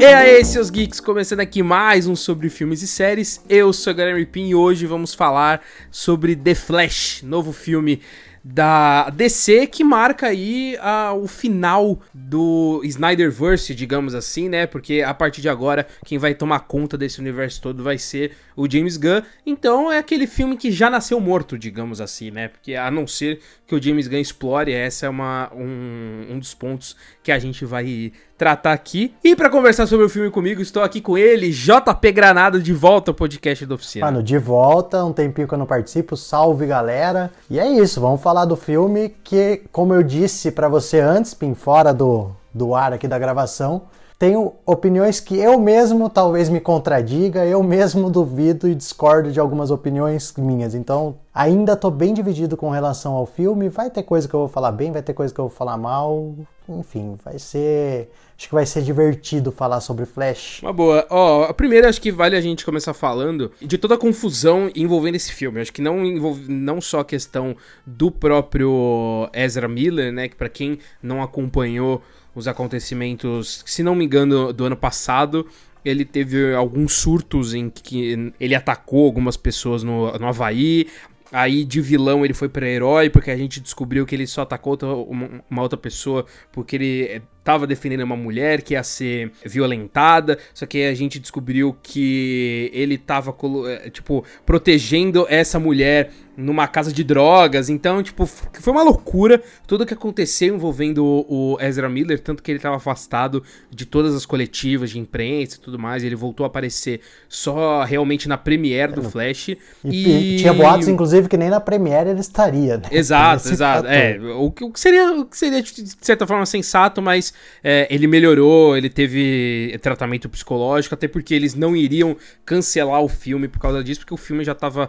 E aí, seus geeks, começando aqui mais um sobre filmes e séries. Eu sou o Guilherme Pin e hoje vamos falar sobre The Flash, novo filme da DC que marca aí uh, o final do Snyderverse, digamos assim, né? Porque a partir de agora quem vai tomar conta desse universo todo vai ser o James Gunn. Então é aquele filme que já nasceu morto, digamos assim, né? Porque a não ser que o James Gunn explore, essa é uma, um, um dos pontos que a gente vai tratar aqui. E para conversar sobre o filme comigo, estou aqui com ele, JP Granado, de volta ao podcast da oficina. Mano, de volta, um tempinho que eu não participo, salve galera. E é isso, vamos falar do filme que, como eu disse para você antes, Pim, fora do, do ar aqui da gravação, tenho opiniões que eu mesmo talvez me contradiga, eu mesmo duvido e discordo de algumas opiniões minhas. Então, ainda tô bem dividido com relação ao filme. Vai ter coisa que eu vou falar bem, vai ter coisa que eu vou falar mal. Enfim, vai ser. Acho que vai ser divertido falar sobre Flash. Uma boa. Ó, oh, primeiro acho que vale a gente começar falando de toda a confusão envolvendo esse filme. Acho que não envolve não só a questão do próprio Ezra Miller, né? Que para quem não acompanhou os acontecimentos, se não me engano, do ano passado. Ele teve alguns surtos em que ele atacou algumas pessoas no, no Havaí. Aí de vilão ele foi para herói, porque a gente descobriu que ele só atacou outra, uma, uma, outra pessoa porque ele tava defendendo uma mulher que ia ser violentada, só que a gente descobriu que ele tava, eh, tipo, protegendo essa mulher numa casa de drogas, então, tipo, foi uma loucura tudo que aconteceu envolvendo o, Ezra Miller, tanto que ele tava afastado de todas as coletivas de imprensa e tudo mais, ele voltou a aparecer só realmente na premiere do Flash. E, e... tinha boatos, inclusive, que nem na premiere ele estaria, né? Exato, exato. É, o que seria, o que seria, de certa forma, sensato, mas é, ele melhorou, ele teve tratamento psicológico, até porque eles não iriam cancelar o filme por causa disso, porque o filme já estava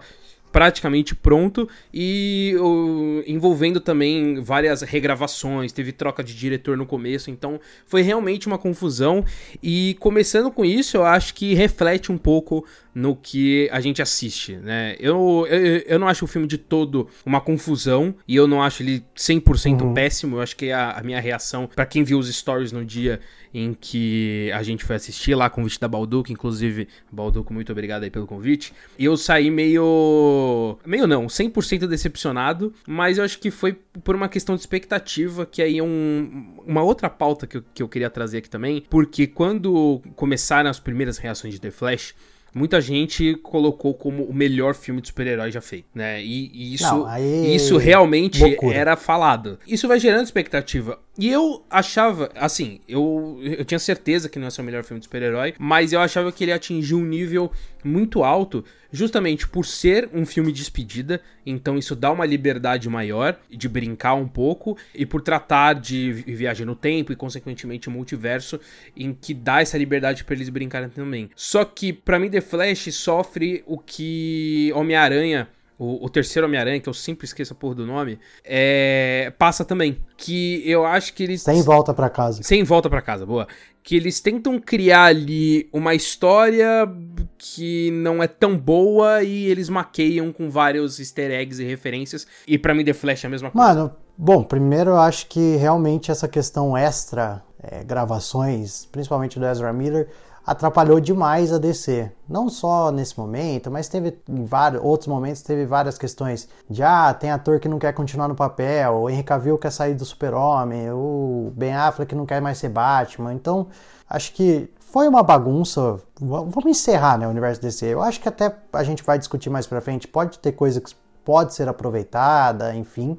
praticamente pronto e o, envolvendo também várias regravações, teve troca de diretor no começo, então foi realmente uma confusão. E começando com isso, eu acho que reflete um pouco no que a gente assiste, né? Eu, eu, eu não acho o filme de todo uma confusão e eu não acho ele 100% uhum. péssimo. Eu acho que a, a minha reação, para quem viu os stories no dia em que a gente foi assistir lá, convite da Balduco, inclusive, Balduco, muito obrigado aí pelo convite. E eu saí meio. meio não, 100% decepcionado, mas eu acho que foi por uma questão de expectativa, que aí é um, uma outra pauta que eu, que eu queria trazer aqui também, porque quando começaram as primeiras reações de The Flash, muita gente colocou como o melhor filme de super-herói já feito, né? E, e isso, Não, aí... isso realmente Loucura. era falado. Isso vai gerando expectativa. E eu achava, assim, eu, eu tinha certeza que não ia ser o melhor filme de super-herói, mas eu achava que ele atingiu um nível muito alto, justamente por ser um filme de despedida, então isso dá uma liberdade maior de brincar um pouco, e por tratar de viagem no tempo e, consequentemente, multiverso, em que dá essa liberdade para eles brincarem também. Só que, para mim, The Flash sofre o que Homem-Aranha o, o terceiro Homem-Aranha, que eu sempre esqueço a porra do nome, é, passa também. Que eu acho que eles. Sem volta para casa. Sem volta para casa, boa. Que eles tentam criar ali uma história que não é tão boa e eles maqueiam com vários easter eggs e referências. E para mim, The Flash é a mesma coisa. Mano, bom, primeiro eu acho que realmente essa questão extra, é, gravações, principalmente do Ezra Miller atrapalhou demais a DC. Não só nesse momento, mas teve em vários outros momentos teve várias questões de ah, tem ator que não quer continuar no papel, o Henry Cavill quer sair do Super-Homem, o Ben Affleck não quer mais ser Batman. Então, acho que foi uma bagunça. Vamos encerrar, né, o universo DC. Eu acho que até a gente vai discutir mais para frente, pode ter coisa que pode ser aproveitada, enfim,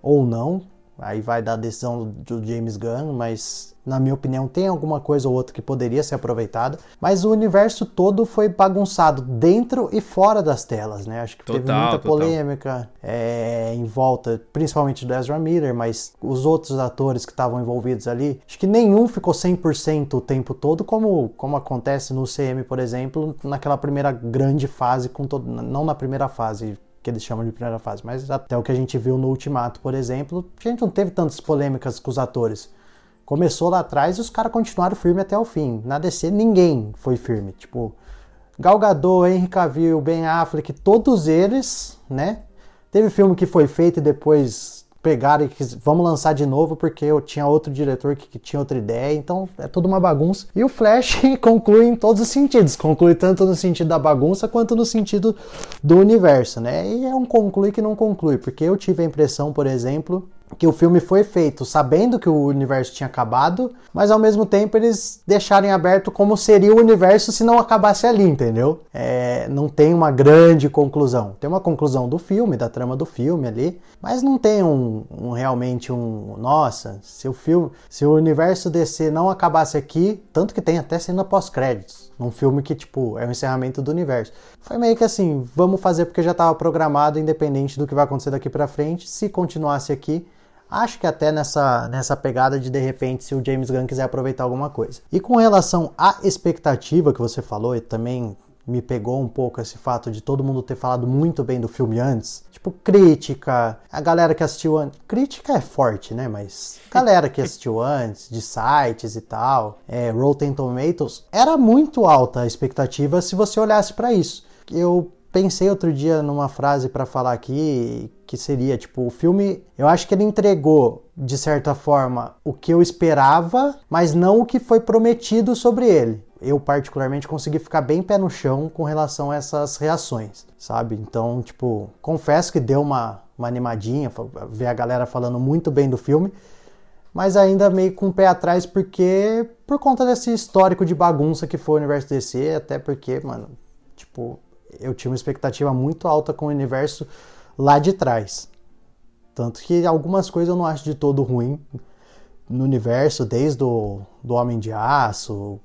ou não. Aí vai dar a decisão do James Gunn, mas na minha opinião tem alguma coisa ou outra que poderia ser aproveitada. Mas o universo todo foi bagunçado dentro e fora das telas, né? Acho que total, teve muita polêmica é, em volta, principalmente do Ezra Miller, mas os outros atores que estavam envolvidos ali, acho que nenhum ficou 100% o tempo todo, como, como acontece no CM, por exemplo, naquela primeira grande fase, com todo, não na primeira fase, que eles chamam de primeira fase, mas até o que a gente viu no Ultimato, por exemplo, a gente não teve tantas polêmicas com os atores. Começou lá atrás e os caras continuaram firme até o fim. Na DC ninguém foi firme, tipo Gal Gadot, Henry Cavill, Ben Affleck, todos eles, né? Teve filme que foi feito e depois pegaram e quis, vamos lançar de novo porque eu tinha outro diretor que, que, tinha outra ideia, então é tudo uma bagunça. E o Flash conclui em todos os sentidos, conclui tanto no sentido da bagunça quanto no sentido do universo, né? E é um conclui que não conclui, porque eu tive a impressão, por exemplo, que o filme foi feito sabendo que o universo tinha acabado, mas ao mesmo tempo eles deixarem aberto como seria o universo se não acabasse ali, entendeu? É, não tem uma grande conclusão. Tem uma conclusão do filme, da trama do filme ali, mas não tem um, um realmente um. Nossa, se o filme, se o universo DC não acabasse aqui, tanto que tem até cena pós-créditos num filme que, tipo, é o encerramento do universo. Foi meio que assim, vamos fazer porque já estava programado, independente do que vai acontecer daqui para frente. Se continuasse aqui, Acho que até nessa, nessa pegada de de repente se o James Gunn quiser aproveitar alguma coisa. E com relação à expectativa que você falou, e também me pegou um pouco esse fato de todo mundo ter falado muito bem do filme antes. Tipo, crítica, a galera que assistiu antes. Crítica é forte, né? Mas galera que assistiu antes, de sites e tal, é, Rotten Tomatoes, era muito alta a expectativa se você olhasse para isso. Eu pensei outro dia numa frase para falar aqui que seria tipo o filme eu acho que ele entregou de certa forma o que eu esperava mas não o que foi prometido sobre ele. Eu particularmente consegui ficar bem pé no chão com relação a essas reações sabe? Então tipo confesso que deu uma, uma animadinha ver a galera falando muito bem do filme mas ainda meio com o pé atrás porque por conta desse histórico de bagunça que foi o universo DC até porque mano tipo eu tinha uma expectativa muito alta com o universo lá de trás. Tanto que algumas coisas eu não acho de todo ruim no universo, desde o do Homem de Aço,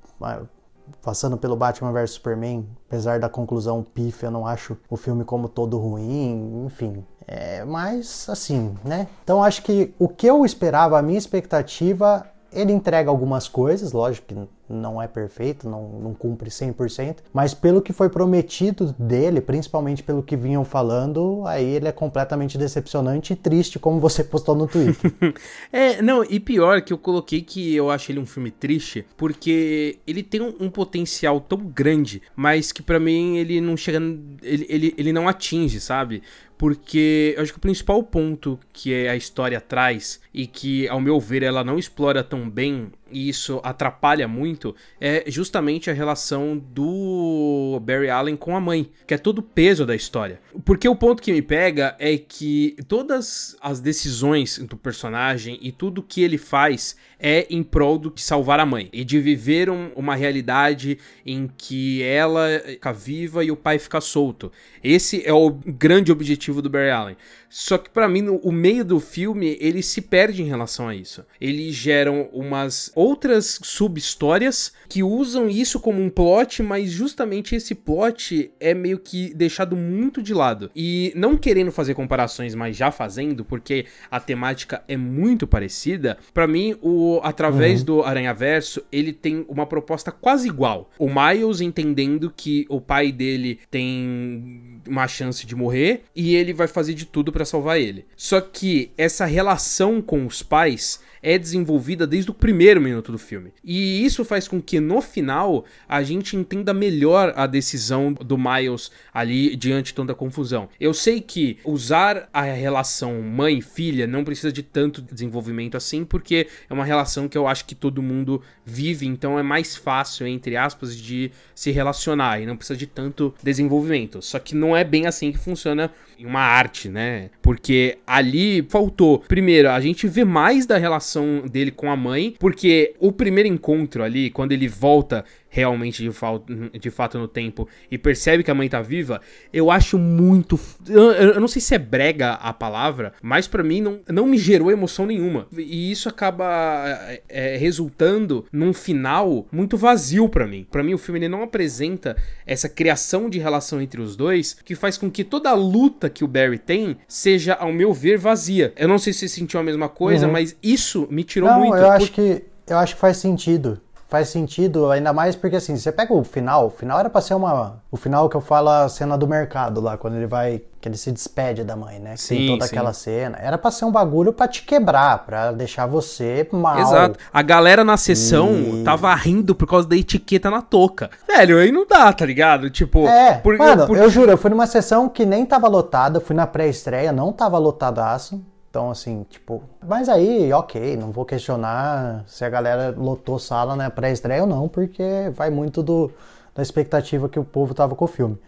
passando pelo Batman vs Superman, apesar da conclusão pífia, eu não acho o filme como todo ruim, enfim. É, mas assim, né? Então acho que o que eu esperava, a minha expectativa, ele entrega algumas coisas, lógico que não é perfeito, não, não cumpre 100%, mas pelo que foi prometido dele, principalmente pelo que vinham falando, aí ele é completamente decepcionante e triste, como você postou no Twitter. é, não, e pior que eu coloquei que eu acho ele um filme triste, porque ele tem um, um potencial tão grande, mas que para mim ele não chega, ele, ele, ele não atinge, sabe? Porque eu acho que o principal ponto que a história traz e que, ao meu ver, ela não explora tão bem e isso atrapalha muito, é justamente a relação do Barry Allen com a mãe, que é todo o peso da história. Porque o ponto que me pega é que todas as decisões do personagem e tudo que ele faz é em prol de salvar a mãe e de viver um, uma realidade em que ela fica viva e o pai fica solto. Esse é o grande objetivo do Barry Allen. Só que para mim, no, o meio do filme, ele se perde em relação a isso. Eles geram umas outras sub-histórias que usam isso como um plot, mas justamente esse plot é meio que deixado muito de lado. E não querendo fazer comparações, mas já fazendo, porque a temática é muito parecida, para mim, o através uhum. do Aranha Verso, ele tem uma proposta quase igual. O Miles entendendo que o pai dele tem uma chance de morrer e ele vai fazer de tudo para salvar ele. Só que essa relação com os pais é desenvolvida desde o primeiro minuto do filme. E isso faz com que no final a gente entenda melhor a decisão do Miles ali diante de a confusão. Eu sei que usar a relação mãe-filha não precisa de tanto desenvolvimento assim, porque é uma relação que eu acho que todo mundo vive, então é mais fácil, entre aspas, de se relacionar e não precisa de tanto desenvolvimento. Só que não é bem assim que funciona em uma arte, né? Porque ali faltou, primeiro, a gente vê mais da relação dele com a mãe, porque o primeiro encontro ali, quando ele volta realmente de, de fato no tempo e percebe que a mãe tá viva, eu acho muito. Eu, eu não sei se é brega a palavra, mas para mim não, não me gerou emoção nenhuma. E isso acaba é, é resultando num final muito vazio para mim. Para mim, o filme ele não apresenta essa criação de relação entre os dois que faz com que toda a luta que o Barry tem seja, ao meu ver, vazia. Eu não sei se você sentiu a mesma coisa, uhum. mas isso me tirou não, muito. Eu acho que eu acho que faz sentido faz sentido, ainda mais porque assim, você pega o final, o final era pra ser uma. O final que eu falo a cena do mercado lá, quando ele vai. Que ele se despede da mãe, né? Sim, Tem toda sim. aquela cena. Era pra ser um bagulho pra te quebrar, pra deixar você mal. Exato. A galera na sessão e... tava rindo por causa da etiqueta na touca. Velho, aí não dá, tá ligado? Tipo. É, por, mano, por... eu juro, eu fui numa sessão que nem tava lotada, fui na pré-estreia, não tava lotadaço Então, assim, tipo. Mas aí, ok, não vou questionar se a galera lotou sala na pré-estreia ou não, porque vai muito do, da expectativa que o povo tava com o filme.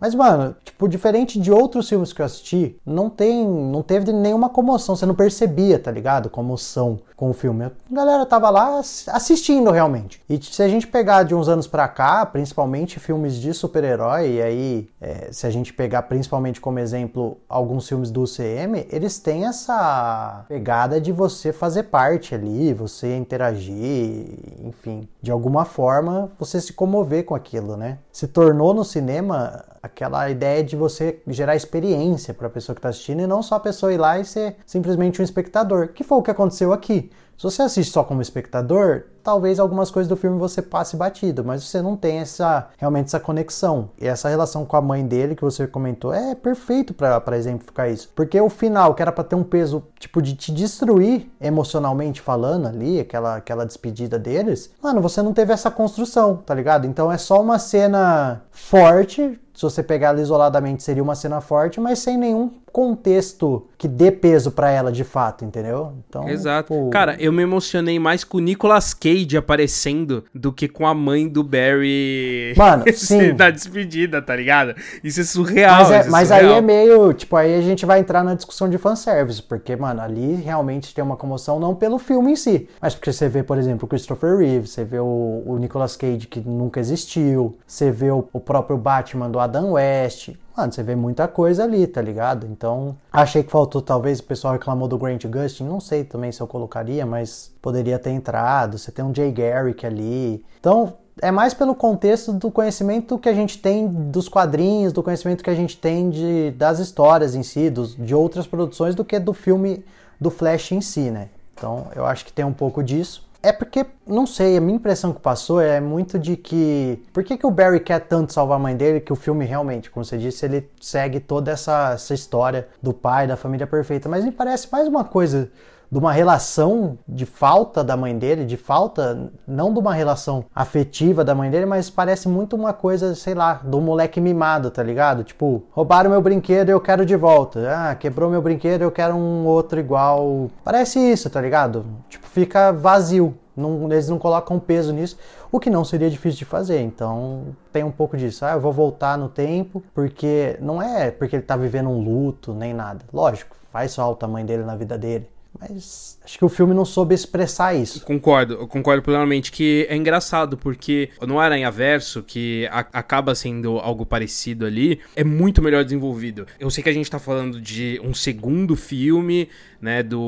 Mas, mano, tipo, diferente de outros filmes que eu assisti, não tem, não teve nenhuma comoção, você não percebia, tá ligado? Comoção com o filme. A galera tava lá assistindo realmente. E se a gente pegar de uns anos pra cá, principalmente filmes de super-herói, e aí, é, se a gente pegar principalmente como exemplo alguns filmes do UCM, eles têm essa pegada de você fazer parte ali, você interagir, enfim, de alguma forma você se comover com aquilo, né? Se tornou no cinema aquela ideia de você gerar experiência para a pessoa que está assistindo e não só a pessoa ir lá e ser simplesmente um espectador, que foi o que aconteceu aqui. Se você assiste só como espectador, talvez algumas coisas do filme você passe batido, mas você não tem essa realmente essa conexão. E essa relação com a mãe dele que você comentou é perfeito para exemplificar isso. Porque o final, que era para ter um peso tipo de te destruir emocionalmente falando ali, aquela aquela despedida deles, mano, você não teve essa construção, tá ligado? Então é só uma cena forte, se você pegar ela isoladamente, seria uma cena forte, mas sem nenhum contexto que dê peso para ela de fato, entendeu? Então, Exato. Pô... Cara, eu me emocionei mais com o Nicolas Cage aparecendo do que com a mãe do Barry Mano, sim. na despedida, tá ligado? Isso é surreal. Mas, é, mas surreal. aí é meio, tipo, aí a gente vai entrar na discussão de fanservice, porque, mano, ali realmente tem uma comoção não pelo filme em si, mas porque você vê, por exemplo, o Christopher Reeve, você vê o, o Nicolas Cage que nunca existiu, você vê o, o próprio Batman do Adam West, Mano, você vê muita coisa ali, tá ligado? Então, achei que faltou, talvez, o pessoal reclamou do Grant Gustin, não sei também se eu colocaria, mas poderia ter entrado. Você tem um Jay Garrick ali. Então, é mais pelo contexto do conhecimento que a gente tem dos quadrinhos, do conhecimento que a gente tem de, das histórias em si, dos, de outras produções, do que do filme do Flash em si, né? Então, eu acho que tem um pouco disso. É porque, não sei, a minha impressão que passou é muito de que. Por que, que o Barry quer tanto salvar a mãe dele que o filme realmente, como você disse, ele segue toda essa, essa história do pai, da família perfeita. Mas me parece mais uma coisa de uma relação de falta da mãe dele, de falta, não de uma relação afetiva da mãe dele, mas parece muito uma coisa, sei lá, do moleque mimado, tá ligado? Tipo, roubaram meu brinquedo eu quero de volta. Ah, quebrou meu brinquedo eu quero um outro igual. Parece isso, tá ligado? Tipo, fica vazio. Não, eles não colocam peso nisso, o que não seria difícil de fazer. Então tem um pouco disso. Ah, eu vou voltar no tempo, porque não é porque ele tá vivendo um luto nem nada. Lógico, faz falta a mãe dele na vida dele. Mas acho que o filme não soube expressar isso. Concordo, eu concordo plenamente que é engraçado, porque no Aranha Verso, que a, acaba sendo algo parecido ali, é muito melhor desenvolvido. Eu sei que a gente tá falando de um segundo filme, né, do,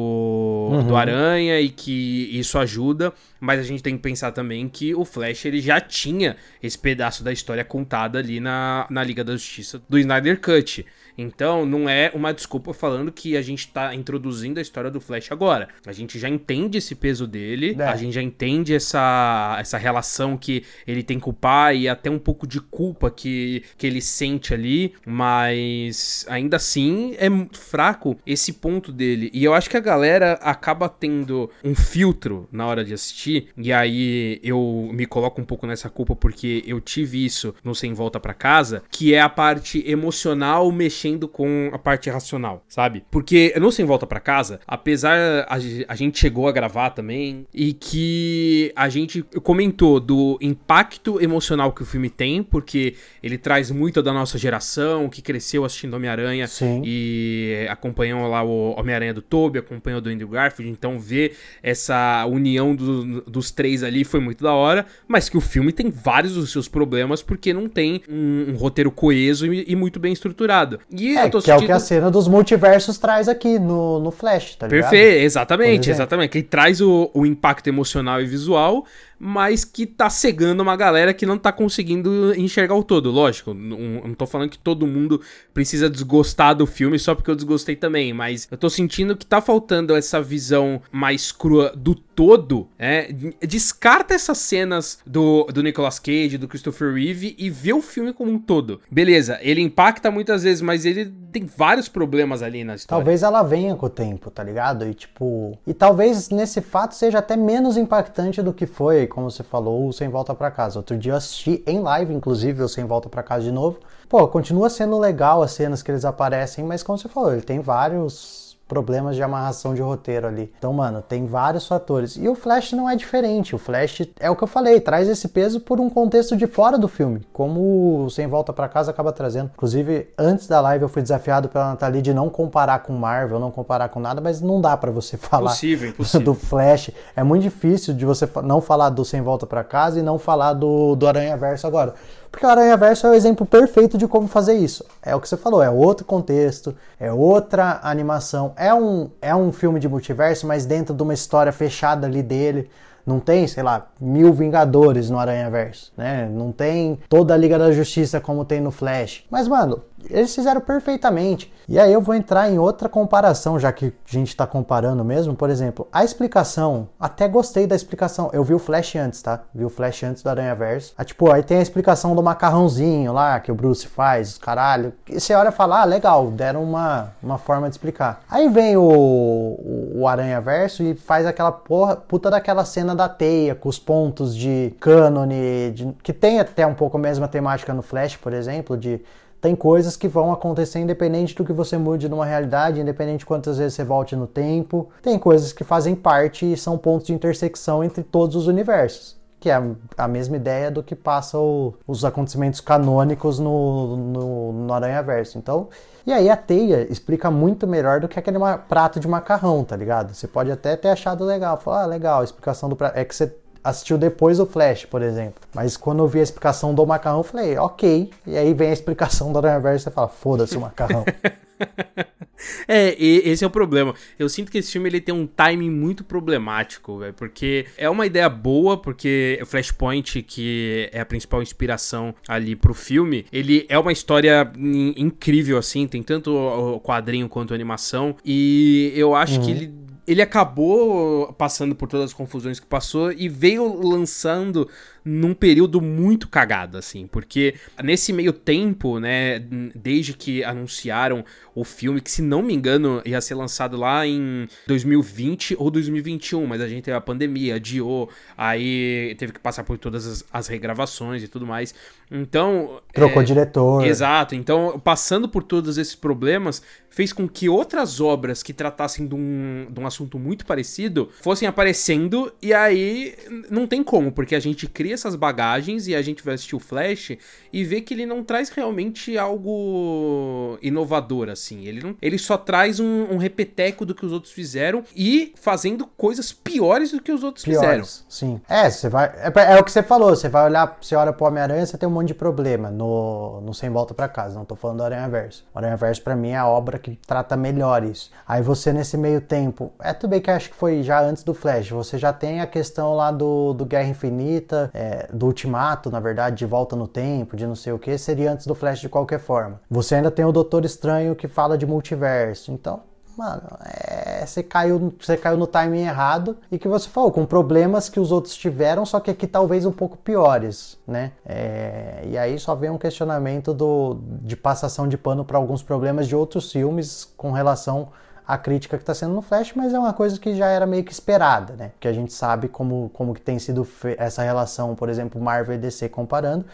uhum. do Aranha e que isso ajuda, mas a gente tem que pensar também que o Flash ele já tinha esse pedaço da história contada ali na, na Liga da Justiça do Snyder Cut. Então, não é uma desculpa falando que a gente tá introduzindo a história do Flash agora. A gente já entende esse peso dele, é. a gente já entende essa, essa relação que ele tem com o pai e até um pouco de culpa que, que ele sente ali, mas ainda assim é fraco esse ponto dele. E eu acho que a galera acaba tendo um filtro na hora de assistir, e aí eu me coloco um pouco nessa culpa porque eu tive isso no Sem Volta para Casa, que é a parte emocional mexendo mexendo com a parte racional, sabe? Porque no Sem Volta para Casa, apesar a, a gente chegou a gravar também e que a gente comentou do impacto emocional que o filme tem, porque ele traz muito da nossa geração que cresceu assistindo Homem-Aranha e acompanhou lá o Homem-Aranha do Tobey, acompanhou do Andrew Garfield, então ver essa união do, dos três ali foi muito da hora, mas que o filme tem vários dos seus problemas porque não tem um, um roteiro coeso e, e muito bem estruturado. E é, que sentindo... é o que a cena dos multiversos traz aqui no, no Flash, tá ligado? Perfeito, exatamente, exatamente. Que traz o, o impacto emocional e visual mas que tá cegando uma galera que não tá conseguindo enxergar o todo. Lógico, não, não tô falando que todo mundo precisa desgostar do filme só porque eu desgostei também, mas eu tô sentindo que tá faltando essa visão mais crua do todo, é, descarta essas cenas do, do Nicolas Cage, do Christopher Reeve e vê o filme como um todo. Beleza, ele impacta muitas vezes, mas ele tem vários problemas ali na história. Talvez ela venha com o tempo, tá ligado? E tipo, e talvez nesse fato seja até menos impactante do que foi como você falou, o Sem Volta para Casa. Outro dia eu assisti em live, inclusive, o Sem Volta para Casa de novo. Pô, continua sendo legal as cenas que eles aparecem, mas como você falou, ele tem vários problemas de amarração de roteiro ali. Então, mano, tem vários fatores. E o Flash não é diferente. O Flash é o que eu falei, traz esse peso por um contexto de fora do filme, como o Sem Volta para Casa acaba trazendo. Inclusive, antes da live eu fui desafiado pela Nathalie de não comparar com Marvel, não comparar com nada, mas não dá para você falar do Flash. É muito difícil de você não falar do Sem Volta para Casa e não falar do, do Aranha Verso agora. Porque o Aranha Verso é o exemplo perfeito de como fazer isso. É o que você falou, é outro contexto, é outra animação. É um, é um filme de multiverso, mas dentro de uma história fechada ali dele. Não tem, sei lá, mil Vingadores no Aranha Verso, né? Não tem toda a Liga da Justiça como tem no Flash. Mas, mano, eles fizeram perfeitamente. E aí eu vou entrar em outra comparação, já que a gente está comparando mesmo. Por exemplo, a explicação, até gostei da explicação. Eu vi o Flash antes, tá? Vi o Flash antes do Aranha Verso. Ah, tipo, aí tem a explicação do macarrãozinho lá, que o Bruce faz, caralho. E você olha e fala, ah, legal, deram uma, uma forma de explicar. Aí vem o, o, Aranha Verso e faz aquela porra, puta daquela cena da teia, com os pontos de cânone, de, que tem até um pouco a mesma temática no Flash, por exemplo, de tem coisas que vão acontecer independente do que você mude numa realidade, independente de quantas vezes você volte no tempo. Tem coisas que fazem parte e são pontos de intersecção entre todos os universos. Que é a mesma ideia do que passam os acontecimentos canônicos no, no, no Aranha Verso. Então, e aí a teia explica muito melhor do que aquele prato de macarrão, tá ligado? Você pode até ter achado legal, falar, ah, legal, a explicação do prato. É que você assistiu depois do Flash, por exemplo. Mas quando eu vi a explicação do macarrão, eu falei, ok. E aí vem a explicação do Aranha Verso e você fala, foda-se o macarrão. é, esse é o problema. Eu sinto que esse filme ele tem um timing muito problemático, véio, porque é uma ideia boa, porque o Flashpoint, que é a principal inspiração ali pro filme, ele é uma história incrível, assim, tem tanto o quadrinho quanto a animação, e eu acho uhum. que ele ele acabou passando por todas as confusões que passou e veio lançando num período muito cagado, assim, porque nesse meio tempo, né, desde que anunciaram o filme, que se não me engano ia ser lançado lá em 2020 ou 2021, mas a gente teve a pandemia, adiou, aí teve que passar por todas as, as regravações e tudo mais. Então. Trocou é, diretor. Exato. Então, passando por todos esses problemas, fez com que outras obras que tratassem de um, de um assunto muito parecido fossem aparecendo, e aí não tem como, porque a gente cria essas bagagens e a gente vai assistir o Flash e vê que ele não traz realmente algo inovador, assim. Ele, não, ele só traz um, um repeteco do que os outros fizeram e fazendo coisas piores do que os outros piores, fizeram. Sim. É, você vai. É, é, o que você falou, você vai olhar, você olha pro Homem-Aranha, você tem um monte de problema no, no Sem Volta para Casa. Não tô falando do Aranha Verso. O Aranha Verso, pra mim, é a obra que trata melhor isso. Aí você, nesse meio tempo, é tudo bem que acho que foi já antes do Flash, você já tem a questão lá do, do Guerra Infinita, é, do Ultimato, na verdade, de volta no tempo, de não sei o que, seria antes do Flash de qualquer forma. Você ainda tem o Doutor Estranho que fala de multiverso. Então, mano, é, você, caiu, você caiu no timing errado e que você falou, com problemas que os outros tiveram, só que aqui talvez um pouco piores, né? É, e aí só vem um questionamento do, de passação de pano para alguns problemas de outros filmes com relação à crítica que está sendo no Flash, mas é uma coisa que já era meio que esperada, né? Que a gente sabe como, como que tem sido essa relação, por exemplo, Marvel e DC comparando,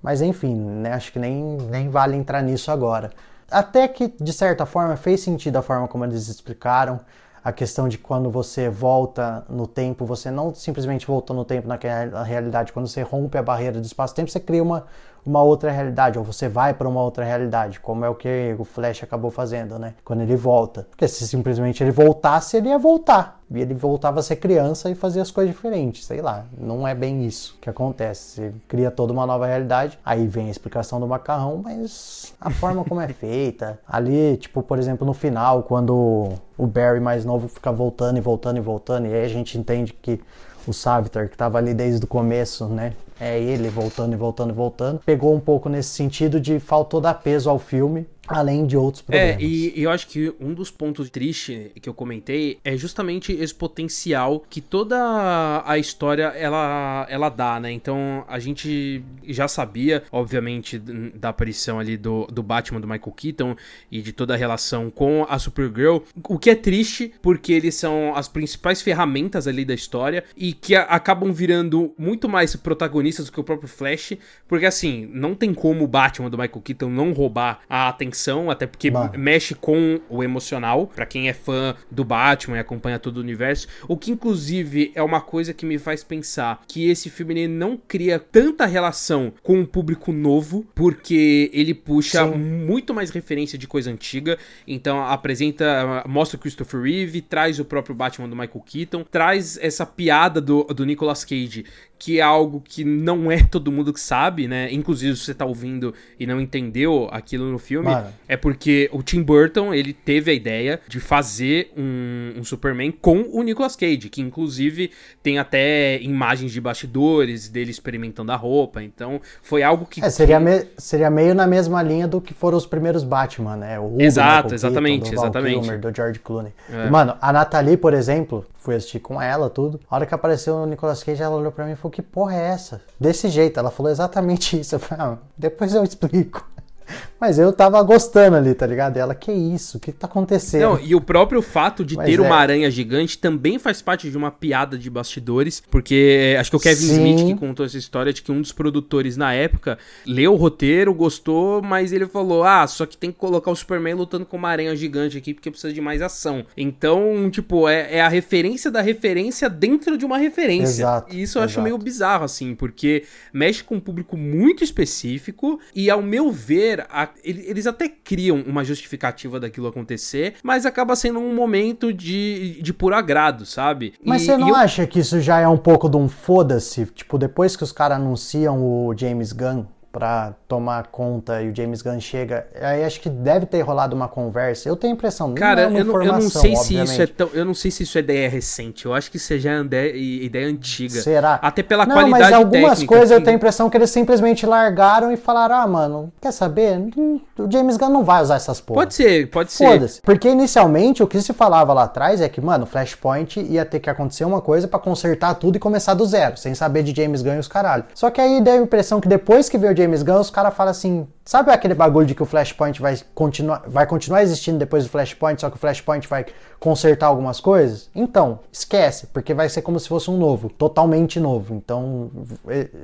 mas enfim, né? Acho que nem, nem vale entrar nisso agora. Até que, de certa forma, fez sentido a forma como eles explicaram a questão de quando você volta no tempo, você não simplesmente voltou no tempo naquela realidade, quando você rompe a barreira do espaço-tempo, você cria uma, uma outra realidade, ou você vai para uma outra realidade, como é o que o Flash acabou fazendo, né? Quando ele volta. Porque se simplesmente ele voltasse, ele ia voltar. E ele voltava a ser criança e fazia as coisas diferentes, sei lá. Não é bem isso que acontece. Você cria toda uma nova realidade, aí vem a explicação do macarrão, mas a forma como é feita. Ali, tipo, por exemplo, no final, quando o Barry mais novo fica voltando e voltando e voltando, e aí a gente entende que o Savitar, que estava ali desde o começo, né? É ele voltando e voltando e voltando. Pegou um pouco nesse sentido de faltou dar peso ao filme além de outros problemas. É, e, e, eu acho que um dos pontos tristes que eu comentei é justamente esse potencial que toda a história ela, ela dá, né? Então a gente já sabia, obviamente, da aparição ali do, do Batman do Michael Keaton e de toda a relação com a Supergirl, o que é triste porque eles são as principais ferramentas ali da história e que a, acabam virando muito mais protagonistas do que o próprio Flash, porque assim, não tem como o Batman do Michael Keaton não roubar a atenção atenção, até porque Mano. mexe com o emocional, para quem é fã do Batman e acompanha todo o universo. O que, inclusive, é uma coisa que me faz pensar que esse filme não cria tanta relação com o público novo, porque ele puxa Sim. muito mais referência de coisa antiga. Então, apresenta, mostra o Christopher Reeve, traz o próprio Batman do Michael Keaton, traz essa piada do, do Nicolas Cage, que é algo que não é todo mundo que sabe, né? Inclusive, se você tá ouvindo e não entendeu aquilo no filme, Mano. é porque o Tim Burton, ele teve a ideia de fazer um, um, Superman com o Nicolas Cage, que inclusive tem até imagens de bastidores dele experimentando a roupa, então foi algo que... É, seria, me, seria meio na mesma linha do que foram os primeiros Batman, né? O Hugo, Exato, exatamente, Keaton, do exatamente. Kilmer, do George Clooney. É. Mano, a Nathalie, por exemplo, fui assistir com ela, tudo. A hora que apareceu o Nicolas Cage, ela olhou pra mim e falou: Que porra é essa? Desse jeito, ela falou exatamente isso. Eu falei: ah, depois eu explico. Mas eu tava gostando ali, tá ligado? E ela, que isso? O que tá acontecendo? Não, e o próprio fato de Mas ter é. uma aranha gigante também faz parte de uma piada de bastidores, porque acho que o Kevin Sim. Smith que contou essa história de que um dos produtores na época leu o roteiro, gostou, mas ele falou: ah, só que tem que colocar o Superman lutando com uma aranha gigante aqui porque precisa de mais ação. Então, tipo, é, é a referência da referência dentro de uma referência. Exato, e isso eu exato. acho meio bizarro, assim, porque mexe com um público muito específico e, ao meu ver, a eles até criam uma justificativa daquilo acontecer, mas acaba sendo um momento de, de puro agrado, sabe? Mas e, você não eu... acha que isso já é um pouco de um foda-se? Tipo, depois que os caras anunciam o James Gunn para tomar conta e o James Gunn chega, aí acho que deve ter rolado uma conversa. Eu tenho a impressão, Cara, é eu, não, eu não sei obviamente. se isso é tão, eu não sei se isso é ideia recente. Eu acho que isso já é ideia antiga. Será? Até pela não, qualidade mas algumas técnica, coisas eu tenho a impressão que eles simplesmente largaram e falaram: "Ah, mano, quer saber? O James Gunn não vai usar essas porra". Pode ser, pode ser. Foda-se. Porque inicialmente o que se falava lá atrás é que, mano, Flashpoint ia ter que acontecer uma coisa para consertar tudo e começar do zero, sem saber de James Gunn e os caralho. Só que aí deu a impressão que depois que veio o James Gunn, os caras falam assim: sabe aquele bagulho de que o Flashpoint vai continuar, vai continuar existindo depois do Flashpoint, só que o Flashpoint vai consertar algumas coisas? Então, esquece, porque vai ser como se fosse um novo, totalmente novo. Então,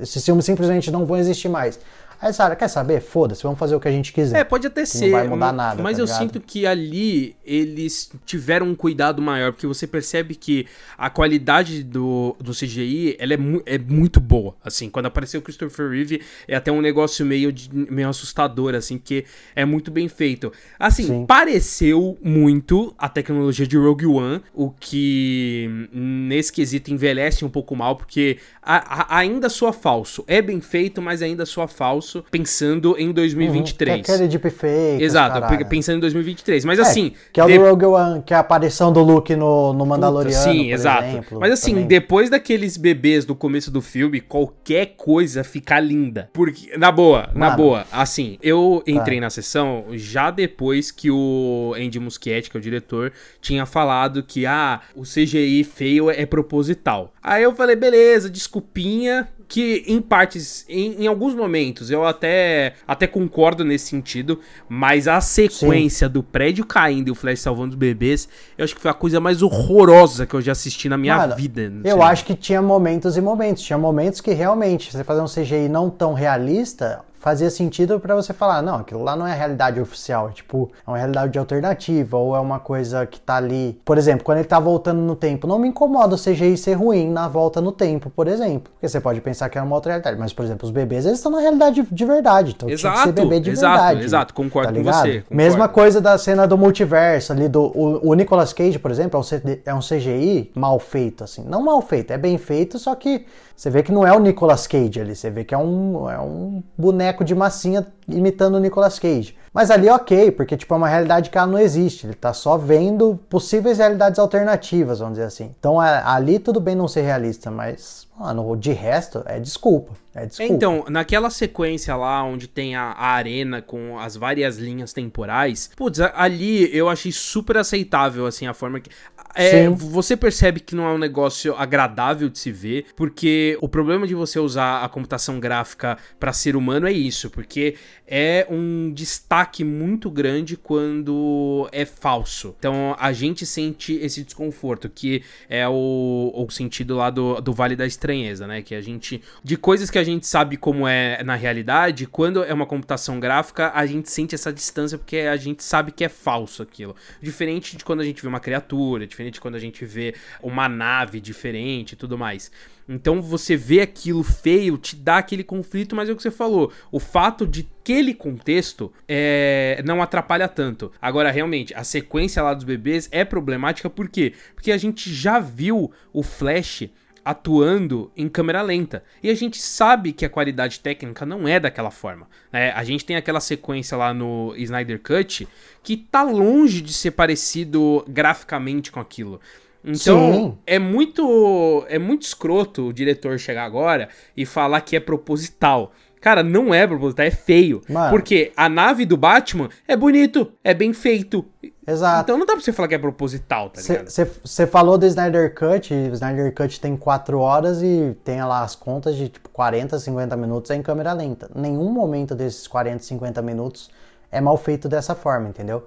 esses filmes simplesmente não vão existir mais. Aí, Sara, quer saber? Foda-se, vamos fazer o que a gente quiser. É, pode até ser. Não vai mudar nada. Mas tá eu ligado? sinto que ali eles tiveram um cuidado maior, porque você percebe que a qualidade do, do CGI ela é, mu é muito boa. Assim, quando apareceu o Christopher Reeve, é até um negócio meio, de, meio assustador, assim, porque é muito bem feito. Assim, Sim. pareceu muito a tecnologia de Rogue One, o que nesse quesito envelhece um pouco mal, porque a, a, ainda soa falso. É bem feito, mas ainda soa falso isso pensando em 2023. Uhum, que é aquele deepfake. Exato, caralho. pensando em 2023. Mas é, assim. Que é o de... Rogue One, que é a aparição do Luke no, no Mandaloriano. Puta, sim, exato. Exemplo, Mas assim, também. depois daqueles bebês do começo do filme, qualquer coisa fica linda. Porque, na boa, Mano. na boa. Assim, eu entrei tá. na sessão já depois que o Andy Muschietti, que é o diretor, tinha falado que, ah, o CGI feio é proposital. Aí eu falei, beleza, desculpinha, que em partes, em, em, alguns momentos, eu até, até concordo nesse sentido, mas a sequência Sim. do prédio caindo e o Flash salvando os bebês, eu acho que foi a coisa mais horrorosa que eu já assisti na minha vida. Eu acho que tinha momentos e momentos. Tinha momentos que realmente, você fazer um CGI não tão realista, fazia sentido para você falar, não, aquilo lá não é a realidade oficial, é tipo, é uma realidade alternativa, ou é uma coisa que tá ali. Por exemplo, quando ele tá voltando no tempo, não me incomoda o CGI ser ruim na volta no tempo, por exemplo. Porque você pode pensar que é uma outra realidade, mas, por exemplo, os bebês, eles estão na realidade de verdade, então exato, tinha que ser bebê de exato, verdade. Exato, concordo tá com você. Concordo. Mesma coisa da cena do multiverso ali, do o, o Nicolas Cage, por exemplo, é um CGI é mal feito, assim. Não mal feito, é bem feito, só que você vê que não é o Nicolas Cage ali, você vê que é um, é um boneco de massinha imitando o Nicolas Cage. Mas ali ok, porque tipo, é uma realidade que ela não existe. Ele tá só vendo possíveis realidades alternativas, vamos dizer assim. Então ali tudo bem não ser realista, mas mano, de resto é desculpa. É desculpa. Então, naquela sequência lá onde tem a, a, arena com as várias linhas temporais, putz, ali eu achei super aceitável, assim, a forma que. É, você percebe que não é um negócio agradável de se ver, porque o problema de você usar a computação gráfica para ser humano é isso, porque é um destaque muito grande quando é falso. Então a gente sente esse desconforto, que é o, o sentido lá do, do Vale da Estranheza, né? Que a gente. De coisas que a gente sabe como é na realidade, quando é uma computação gráfica, a gente sente essa distância porque a gente sabe que é falso aquilo. Diferente de quando a gente vê uma criatura, diferente de quando a gente vê uma nave diferente e tudo mais. Então você vê aquilo feio, te dá aquele conflito, mas é o que você falou. O fato de aquele contexto é, não atrapalha tanto. Agora, realmente, a sequência lá dos bebês é problemática por quê? Porque a gente já viu o Flash atuando em câmera lenta. E a gente sabe que a qualidade técnica não é daquela forma. Né? A gente tem aquela sequência lá no Snyder Cut que tá longe de ser parecido graficamente com aquilo. Então, Sim. é muito é muito escroto o diretor chegar agora e falar que é proposital. Cara, não é proposital, é feio. Mano. Porque a nave do Batman é bonito, é bem feito. Exato. Então não dá pra você falar que é proposital, tá ligado? Você falou do Snyder Cut, o Snyder Cut tem 4 horas e tem lá as contas de tipo 40, 50 minutos é em câmera lenta. Nenhum momento desses 40, 50 minutos é mal feito dessa forma, entendeu?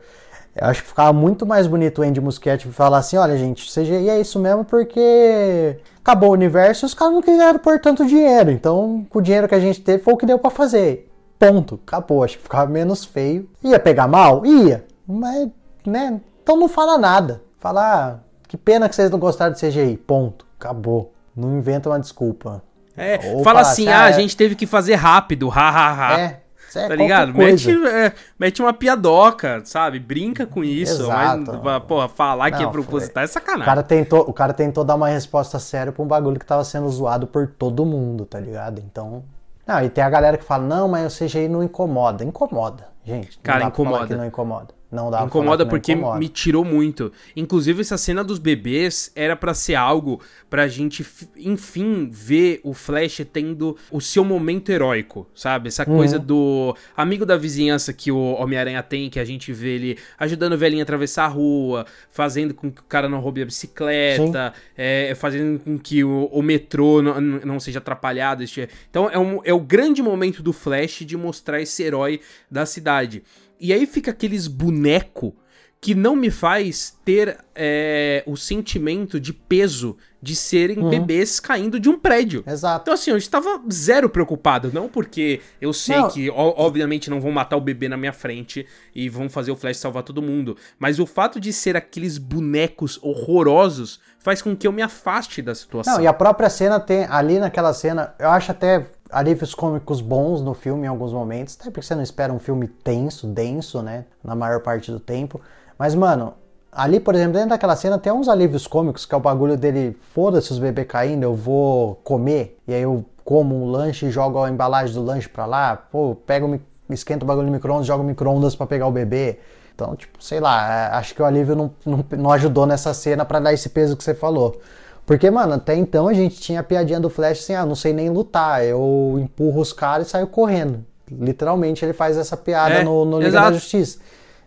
Eu acho que ficava muito mais bonito o Andy Muschietti falar assim, olha gente, CGI é isso mesmo porque acabou o universo e os caras não quiseram pôr tanto dinheiro. Então, com o dinheiro que a gente teve foi o que deu para fazer. Ponto. Acabou. Acho que ficava menos feio. Ia pegar mal? Ia. Mas, né? Então não fala nada. Fala, ah, que pena que vocês não gostaram de CGI. Ponto. Acabou. Não inventa uma desculpa. É, Ou fala assim, ah, ah, a é gente teve que fazer rápido, hahaha. É, é, tá ligado? Mete, é, mete uma piadoca, sabe? Brinca com isso. Exato. Mas, porra, falar Não, que é proposital é sacanagem. O cara, tentou, o cara tentou dar uma resposta séria pra um bagulho que tava sendo zoado por todo mundo, tá ligado? Então. Não, e tem a galera que fala, não, mas o CGI não incomoda. Incomoda, gente. Cara, incomoda. que não incomoda. Não dá Incomoda porque incomoda. me tirou muito. Inclusive, essa cena dos bebês era para ser algo pra gente, enfim, ver o Flash tendo o seu momento heróico, sabe? Essa uhum. coisa do amigo da vizinhança que o Homem-Aranha tem, que a gente vê ele ajudando o velhinho a atravessar a rua, fazendo com que o cara não roube a bicicleta, é, fazendo com que o, o metrô não, não, seja atrapalhado. Então, é, um, é o grande momento do Flash de mostrar esse herói da cidade. E aí fica aqueles boneco que não me faz ter é, o sentimento de peso de serem uhum. bebês caindo de um prédio. Exato. Então, assim, eu estava zero preocupado. Não porque eu sei não. que, obviamente, não vão matar o bebê na minha frente e vão fazer o Flash salvar todo mundo. Mas o fato de ser aqueles bonecos horrorosos faz com que eu me afaste da situação. Não, e a própria cena tem. Ali naquela cena, eu acho até alívios cômicos bons no filme em alguns momentos, até porque você não espera um filme tenso, denso, né, na maior parte do tempo. Mas, mano, ali, por exemplo, dentro daquela cena tem uns alívios cômicos, que é o bagulho dele, foda-se os bebês caindo, eu vou comer, e aí eu como um lanche e jogo a embalagem do lanche pra lá, pô, pego, esquento o bagulho no micro-ondas, jogo micro-ondas pra pegar o bebê. Então, tipo, sei lá, é, acho que o alívio não, não, não ajudou nessa cena para dar esse peso que você falou. Porque, mano, até então a gente tinha a piadinha do Flash assim, ah, não sei nem lutar, eu empurro os caras e saio correndo. Literalmente ele faz essa piada é, no, no Liga exato. da Justiça.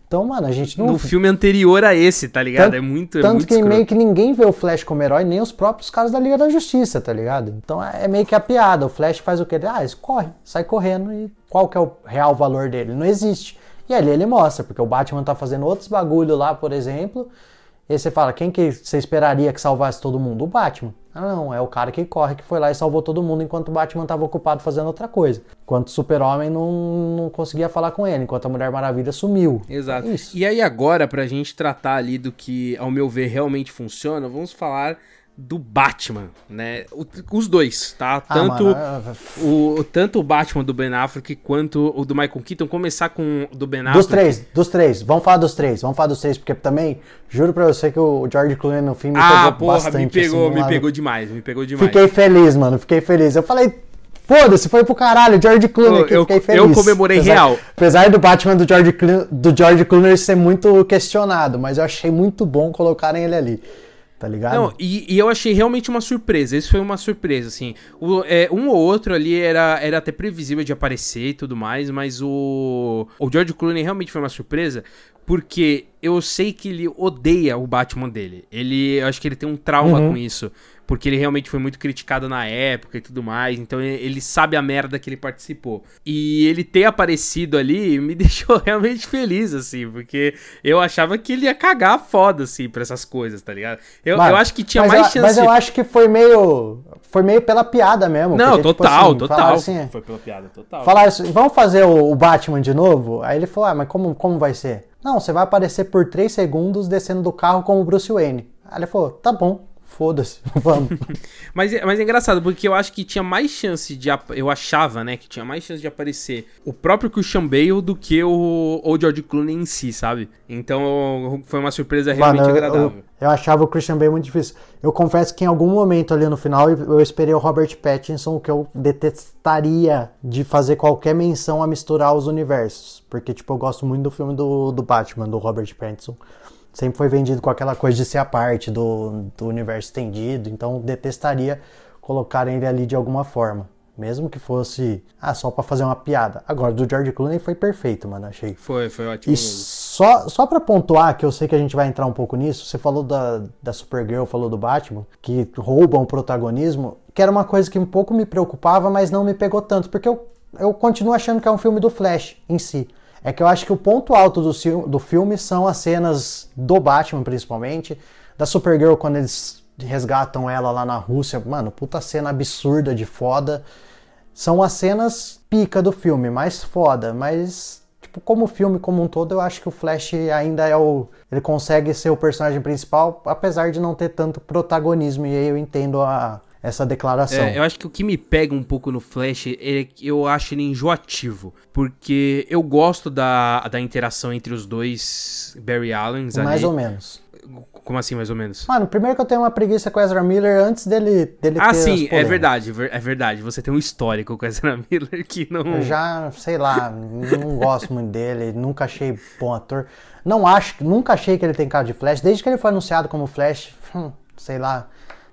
Então, mano, a gente não. No filme anterior a esse, tá ligado? Tanto, é muito. É tanto muito que escroto. meio que ninguém vê o Flash como herói, nem os próprios caras da Liga da Justiça, tá ligado? Então é meio que a piada. O Flash faz o quê? Ah, ele corre, sai correndo e qual que é o real valor dele? Não existe. E ali ele mostra, porque o Batman tá fazendo outros bagulho lá, por exemplo, e aí você fala, quem que você esperaria que salvasse todo mundo? O Batman. Ah, não, é o cara que corre, que foi lá e salvou todo mundo enquanto o Batman estava ocupado fazendo outra coisa. Enquanto o Super-Homem não, não conseguia falar com ele, enquanto a Mulher Maravilha sumiu. Exato. É e aí agora, pra gente tratar ali do que, ao meu ver, realmente funciona, vamos falar do Batman, né? O, os dois, tá? Ah, tanto, mano, o, tanto o Batman do Ben Affleck quanto o do Michael Keaton. Começar com o do Ben Affleck. Dos três, dos três. Vamos falar dos três. Vamos falar dos três, porque também, juro pra você que o George Clooney no filme me ah, pegou porra, bastante. me pegou, assim, me pegou demais, me pegou demais. Fiquei feliz, mano, fiquei feliz. Eu falei, Foda-se, foi pro caralho, George Clooney, eu, fiquei feliz. Eu comemorei apesar, real. Apesar do Batman do George, do George Clooney ser muito questionado, mas eu achei muito bom colocarem ele ali tá ligado? Não, e, e, eu achei realmente uma surpresa. Isso foi uma surpresa, assim. O, é, um ou outro ali era, era até previsível de aparecer e tudo mais, mas o, o George Clooney realmente foi uma surpresa, porque eu sei que ele odeia o Batman dele. Ele, eu acho que ele tem um trauma uhum. com isso porque ele realmente foi muito criticado na época e tudo mais, então ele sabe a merda que ele participou. E ele ter aparecido ali me deixou realmente feliz, assim, porque eu achava que ele ia cagar foda, assim, pra essas coisas, tá ligado? Eu, Mano, eu acho que tinha mais eu, chance. Mas eu acho que foi meio. Foi meio pela piada mesmo. Não, porque, total, tipo assim, total. Assim, foi pela piada, total. Falar assim, vamos fazer o, o Batman de novo? Aí ele falou, ah, mas como, como vai ser? Não, você vai aparecer por 3 segundos descendo do carro como Bruce Wayne. Aí ele falou, tá bom foda-se, vamos. mas, mas é engraçado, porque eu acho que tinha mais chance de. Eu achava, né, que tinha mais chance de aparecer o próprio Christian Bale do que o, o George Clooney em si, sabe? Então foi uma surpresa realmente Mano, agradável. Eu, eu, achava o Christian Bale muito difícil. Eu confesso que em algum momento ali no final eu esperei o Robert Pattinson, que eu detestaria de fazer qualquer menção a misturar os universos. Porque, tipo, eu gosto muito do filme do, do Batman, do Robert Pattinson sempre foi vendido com aquela coisa de ser a parte do, do universo estendido, então detestaria colocar ele ali de alguma forma. Mesmo que fosse ah, só para fazer uma piada. Agora, do George Clooney foi perfeito, mano, achei. Foi, foi ótimo. E só, só pra pontuar, que eu sei que a gente vai entrar um pouco nisso, você falou da, da Supergirl, falou do Batman, que roubam o protagonismo, que era uma coisa que um pouco me preocupava, mas não me pegou tanto, porque eu, eu continuo achando que é um filme do Flash em si é que eu acho que o ponto alto do, do filme são as cenas do Batman, principalmente, da Supergirl quando eles resgatam ela lá na Rússia. Mano, puta cena absurda de foda. São as cenas pica do filme, mais foda, mas tipo, como filme como um todo, eu acho que o Flash ainda é o. Ele consegue ser o personagem principal, apesar de não ter tanto protagonismo, e aí eu entendo a, essa declaração. É, eu acho que o que me pega um pouco no Flash é que eu acho ele enjoativo. Porque eu gosto da, da interação entre os dois Barry Allens Mais ali. ou menos. Como assim, mais ou menos? Mano, primeiro que eu tenho uma preguiça com o Ezra Miller antes dele, dele ah, ter. Ah, sim, é verdade, é verdade. Você tem um histórico com o Ezra Miller que não. Eu já, sei lá, não gosto muito dele, nunca achei bom ator. Não acho, nunca achei que ele tem cara de Flash. Desde que ele foi anunciado como Flash, hum, sei lá.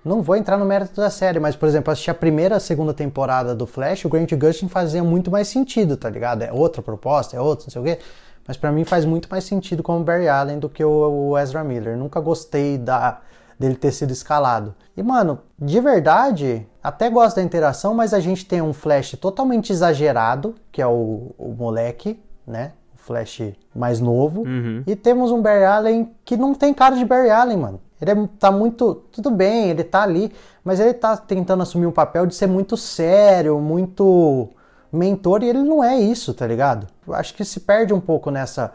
Não vou entrar no mérito da série, mas, por exemplo, assistir a primeira e a segunda temporada do Flash, o Grant Gustin fazia muito mais sentido, tá ligado? É outra proposta, é outra, não sei o quê. Mas para mim faz muito mais sentido como Barry Allen do que o, Ezra Miller. Nunca gostei da, dele ter sido escalado. E, mano, de verdade, até gosto da interação, mas a gente tem um Flash totalmente exagerado, que é o, o moleque, né? O Flash mais novo. Uhum. E temos um Barry Allen que não tem cara de Barry Allen, mano. Ele é, tá muito. Tudo bem, ele tá ali, mas ele tá tentando assumir um papel de ser muito sério, muito mentor, e ele não é isso, tá ligado? Eu acho que se perde um pouco nessa.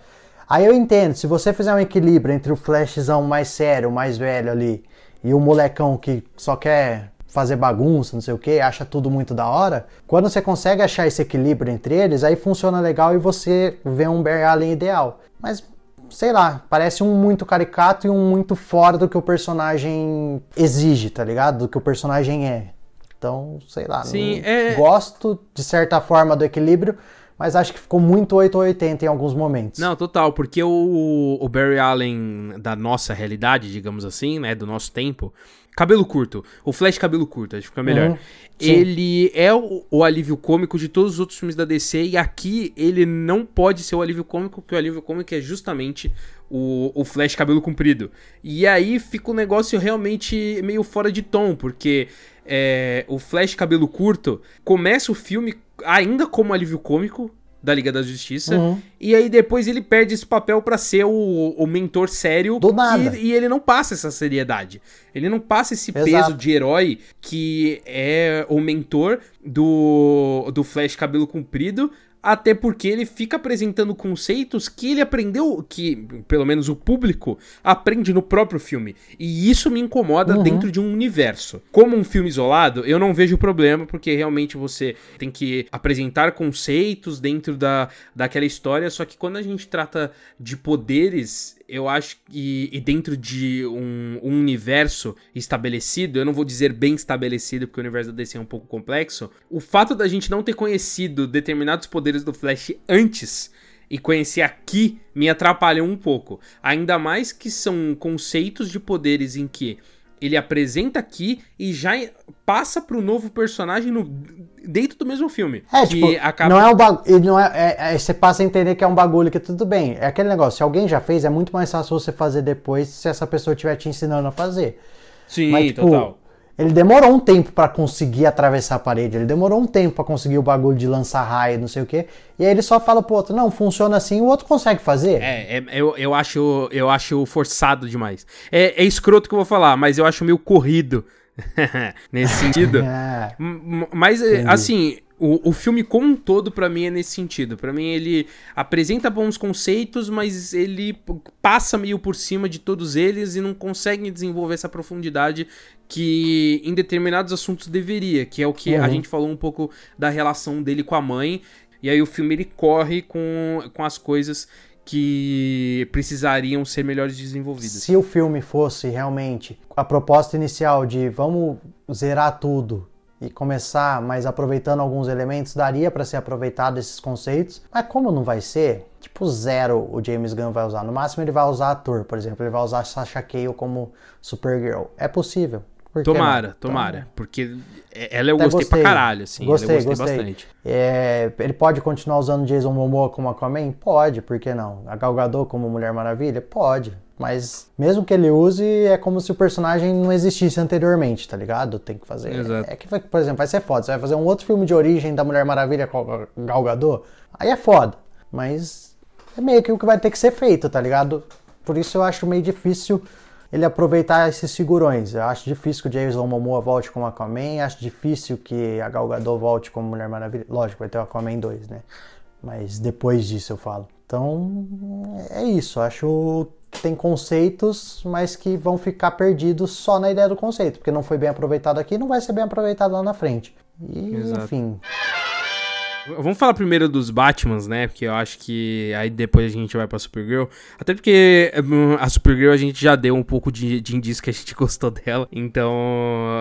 Aí eu entendo, se você fizer um equilíbrio entre o flashzão mais sério, mais velho ali, e o molecão que só quer fazer bagunça, não sei o que, acha tudo muito da hora, quando você consegue achar esse equilíbrio entre eles, aí funciona legal e você vê um Bear Allen ideal. Mas sei lá, parece um muito caricato e um muito fora do que o personagem exige, tá ligado? Do que o personagem é. Então, sei lá, Sim, é... gosto de certa forma do equilíbrio, mas acho que ficou muito 8 ou 80 em alguns momentos. Não, total, porque o, o Barry Allen da nossa realidade, digamos assim, né, do nosso tempo, cabelo curto, o Flash cabelo curto, acho que fica melhor. Uhum, ele é o, o, alívio cômico de todos os outros filmes da DC e aqui ele não pode ser o alívio cômico, porque o alívio cômico é justamente o, o Flash cabelo comprido. E aí fica um negócio realmente meio fora de tom, porque é, o Flash cabelo curto começa o filme ainda como alívio cômico da Liga da Justiça. Uhum. E aí depois ele perde esse papel para ser o, o mentor sério. Do nada. e ele não passa essa seriedade. Ele não passa esse Exato. peso de herói que é o mentor do, do Flash cabelo comprido até porque ele fica apresentando conceitos que ele aprendeu, que pelo menos o público aprende no próprio filme. E isso me incomoda uhum. dentro de um universo. Como um filme isolado, eu não vejo problema, porque realmente você tem que apresentar conceitos dentro da, daquela história. Só que quando a gente trata de poderes, eu acho que e dentro de um, um, universo estabelecido, eu não vou dizer bem estabelecido, porque o universo da DC é um pouco complexo, o fato da gente não ter conhecido determinados poderes do Flash antes e conhecer aqui me atrapalhou um pouco. Ainda mais que são conceitos de poderes em que ele apresenta aqui e já passa pro novo personagem no, dentro do mesmo filme. É, tipo, acaba... não é um bagulho. Não é, é, é, você passa a entender que é um bagulho que tudo bem. É aquele negócio, se alguém já fez, é muito mais fácil você fazer depois se essa pessoa estiver te ensinando a fazer. Sim, Mas, tipo, total. Ele demorou um tempo para conseguir atravessar a parede, ele demorou um tempo para conseguir o bagulho de lançar raio, não sei o quê. E aí ele só fala pro outro, não, funciona assim, o outro consegue fazer. É, é eu, eu, acho, eu acho forçado demais. É, é escroto que eu vou falar, mas eu acho meio corrido nesse sentido. é, mas, Entendi. assim, o, o filme como um todo, para mim, é nesse sentido. para mim, ele apresenta bons conceitos, mas ele passa meio por cima de todos eles e não consegue desenvolver essa profundidade que em determinados assuntos deveria, que é o que uhum. a gente falou um pouco da relação dele com a mãe. E aí o filme ele corre com, com as coisas que precisariam ser melhores desenvolvidas. Se o filme fosse realmente a proposta inicial de vamos zerar tudo e começar, mas aproveitando alguns elementos, daria para ser aproveitado esses conceitos. Mas como não vai ser, tipo zero o James Gunn vai usar. No máximo ele vai usar ator, por exemplo, ele vai usar Sasha Cale como Supergirl. É possível. Tomara, não? tomara. Então, porque ela eu gostei, gostei, pra caralho, assim. Gostei, eu gostei, gostei. bastante. É, ele pode continuar usando Jason Momoa como Aquaman? Pode, por que não? A Gal Gadot como Mulher Maravilha? Pode. Mas mesmo que ele use, é como se o personagem não existisse anteriormente, tá ligado? Tem que fazer. Exato. É que, por exemplo, vai ser foda. Você vai fazer um outro filme de origem da Mulher Maravilha com a Gal Gadot? Aí é foda. Mas é meio que o que vai ter que ser feito, tá ligado? Por isso eu acho meio difícil ele aproveitar esses figurões. Eu acho difícil que o Jason Momoa volte como Aquaman, acho difícil que a Gal Gadot volte como Mulher Maravilha. Lógico, vai ter o Aquaman 2, né? Mas depois disso eu falo. Então, é isso. Acho tem conceitos, mas que vão ficar perdidos só na ideia do conceito, porque não foi bem aproveitado aqui, não vai ser bem aproveitado lá na frente. E, Exato. enfim. Vamos falar primeiro dos Batmans, né? Porque eu acho que aí depois a gente vai pra Supergirl. Até porque hum, a Supergirl a gente já deu um pouco de, de indício que a gente gostou dela. Então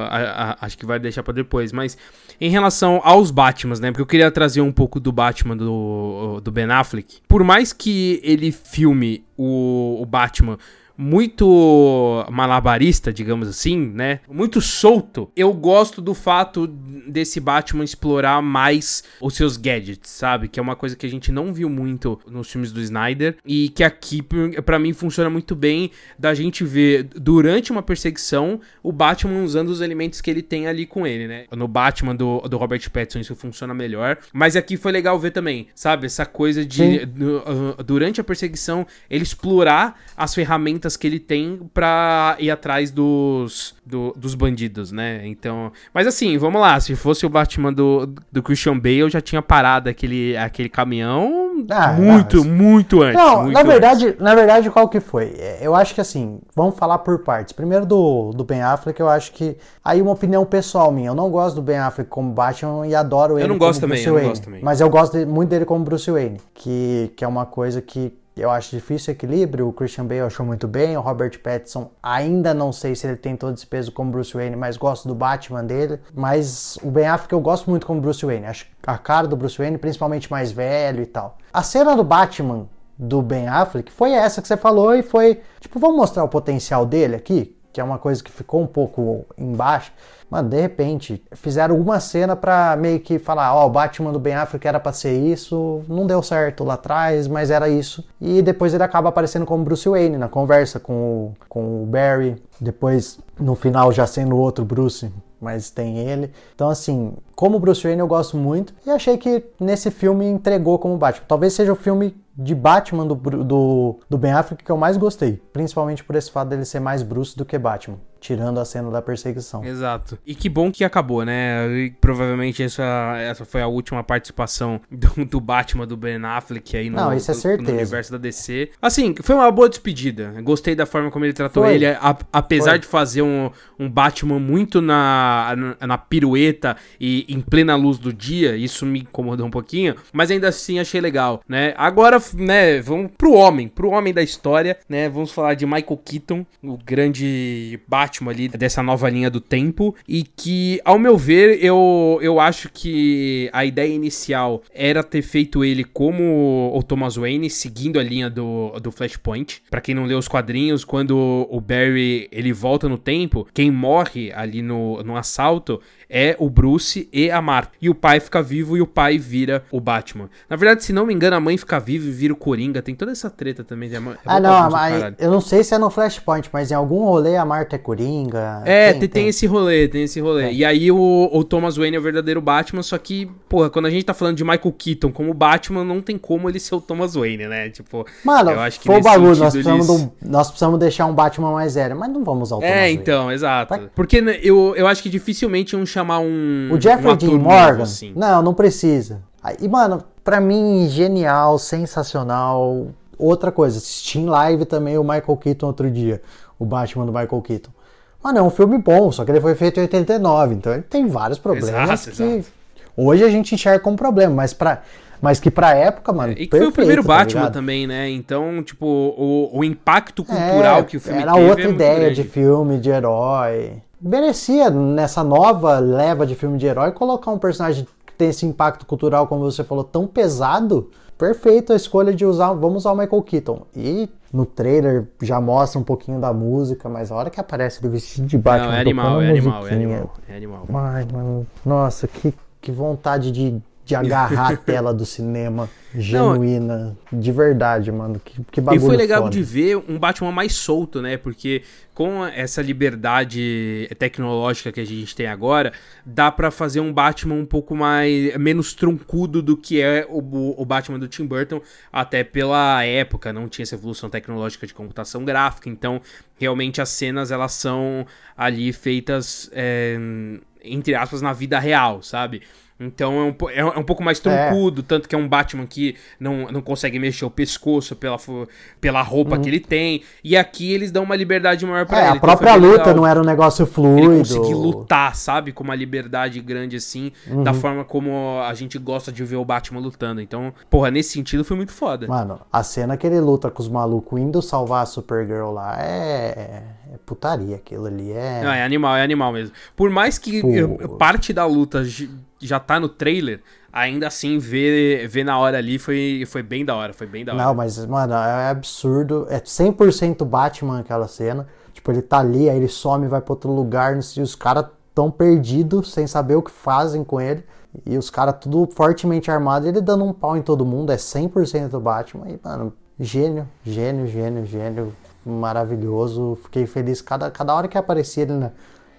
a, a, acho que vai deixar pra depois. Mas em relação aos Batmans, né? Porque eu queria trazer um pouco do Batman do, do Ben Affleck. Por mais que ele filme o, o Batman muito malabarista, digamos assim, né? Muito solto. Eu gosto do fato desse Batman explorar mais os seus gadgets, sabe? Que é uma coisa que a gente não viu muito nos filmes do Snyder e que aqui para mim funciona muito bem da gente ver durante uma perseguição o Batman usando os elementos que ele tem ali com ele, né? No Batman do, do Robert Pattinson isso funciona melhor, mas aqui foi legal ver também, sabe? Essa coisa de uh, durante a perseguição ele explorar as ferramentas ferramentas que ele tem pra ir atrás dos, do, dos bandidos, né? Então. Mas assim, vamos lá. Se fosse o Batman do, do Christian Bale, eu já tinha parado aquele, aquele caminhão ah, muito, não, muito antes. Não, muito na verdade, antes. na verdade, qual que foi? É, eu acho que assim, vamos falar por partes. Primeiro do, do Ben Affleck, eu acho que. Aí uma opinião pessoal minha. Eu não gosto do Ben Affleck como Batman e adoro ele. Eu não gosto também, eu não gosto também. Mas eu gosto de, muito dele como Bruce Wayne. Que, que é uma coisa que eu acho difícil o equilíbrio. O Christian Bale achou muito bem, o Robert Pattinson ainda não sei se ele tem todo esse peso como Bruce Wayne, mas gosto do Batman dele. Mas o Ben Affleck eu gosto muito como Bruce Wayne. Acho a cara do Bruce Wayne, principalmente mais velho e tal. A cena do Batman do Ben Affleck foi essa que você falou e foi tipo, vamos mostrar o potencial dele aqui, que é uma coisa que ficou um pouco embaixo. Mano, de repente, fizeram uma cena pra meio que falar, ó, oh, o Batman do Ben Affleck era pra ser isso, não deu certo lá atrás, mas era isso. E depois ele acaba aparecendo como Bruce Wayne na conversa com o, com o Barry, depois no final já sendo outro Bruce, mas tem ele. Então, assim, como Bruce Wayne eu gosto muito e achei que nesse filme entregou como Batman. Talvez seja o filme de Batman do, do, do Ben Affleck que eu mais gostei, principalmente por esse fato dele ser mais Bruce do que Batman tirando a cena da perseguição. Exato. E que bom que acabou, né? E, provavelmente essa, essa foi a última participação do, do Batman do Ben Affleck aí no, Não, isso é certeza. no universo da DC. Assim, foi uma boa despedida. Gostei da forma como ele tratou foi. ele, a, apesar foi. de fazer um, um Batman muito na, na, na, pirueta e em plena luz do dia, isso me incomodou um pouquinho, mas ainda assim achei legal, né? Agora, né, vamos pro homem, pro homem da história, né? Vamos falar de Michael Keaton, o grande Batman Batman ali dessa nova linha do tempo e que, ao meu ver, eu, eu acho que a ideia inicial era ter feito ele como o Thomas Wayne, seguindo a linha do, do Flashpoint. Para quem não leu os quadrinhos, quando o Barry ele volta no tempo, quem morre ali no, no assalto é o Bruce e a Marta. E o pai fica vivo e o pai vira o Batman. Na verdade, se não me engano, a mãe fica viva e vira o Coringa. Tem toda essa treta também. É ah, não, mas eu não sei se é no Flashpoint, mas em algum rolê a Marta é Coringa. É, tem, tem, tem esse rolê, tem esse rolê. É. E aí o, o, Thomas Wayne é o verdadeiro Batman, só que, porra, quando a gente tá falando de Michael Keaton como Batman, não tem como ele ser o Thomas Wayne, né? Tipo, Mano, eu acho que foi o bagulho, nós precisamos, eles... um, nós precisamos deixar um Batman mais sério, mas não vamos usar o Thomas É, então, Wayne. exato. Porque eu, eu acho que dificilmente iam chamar um. O Jeffrey um Dean Morgan? Assim. Não, não precisa. E, mano, pra mim, genial, sensacional. Outra coisa, assisti em live também o Michael Keaton outro dia. O Batman do Michael Keaton. Mano, é um filme bom, só que ele foi feito em 89, então ele tem vários problemas exato, que exato. hoje a gente enxerga como problema, mas para mas que pra época, mano. É, e que perfeito, foi o primeiro tá Batman também, né? Então, tipo, o, o impacto cultural é, que o filme era teve. Era outra é ideia de filme, de herói merecia, nessa nova leva de filme de herói, colocar um personagem que tem esse impacto cultural, como você falou, tão pesado. Perfeito a escolha de usar, vamos usar o Michael Keaton. E no trailer já mostra um pouquinho da música, mas a hora que aparece ele vestido de Batman, Não, é animal, é animal, é animal, é animal. Ai, mano, nossa, que, que vontade de de agarrar a tela do cinema genuína, Não, de verdade, mano. Que, que bagulho. E foi legal foda. de ver um Batman mais solto, né? Porque com essa liberdade tecnológica que a gente tem agora, dá para fazer um Batman um pouco mais menos truncudo do que é o, o, Batman do Tim Burton, até pela época, não tinha essa evolução tecnológica de computação gráfica, então realmente as cenas elas são ali feitas é, entre aspas na vida real, sabe? Então é um, é, é um pouco mais troncudo, é. tanto que é um Batman que não, não consegue mexer o pescoço pela, pela roupa uhum. que ele tem. E aqui eles dão uma liberdade maior pra é, ele. A então própria luta legal. não era um negócio fluido. Ele conseguir lutar, sabe? Com uma liberdade grande assim, uhum. da forma como a gente gosta de ver o Batman lutando. Então, porra, nesse sentido foi muito foda. Mano, a cena que ele luta com os malucos indo salvar a Supergirl lá é é putaria aquilo ali. É... Não, é animal, é animal mesmo. Por mais que Pô. parte da luta já tá no trailer, ainda assim, ver, ver na hora ali foi, foi bem da hora, foi bem da hora. Não, mas, mano, é absurdo. É 100% Batman aquela cena. Tipo, ele tá ali, aí ele some, vai pra outro lugar, e os caras tão perdidos, sem saber o que fazem com ele. E os caras tudo fortemente armados, ele dando um pau em todo mundo, é 100% Batman. E, mano, gênio, gênio, gênio, gênio maravilhoso. Fiquei feliz cada, cada hora que aparecia ele na,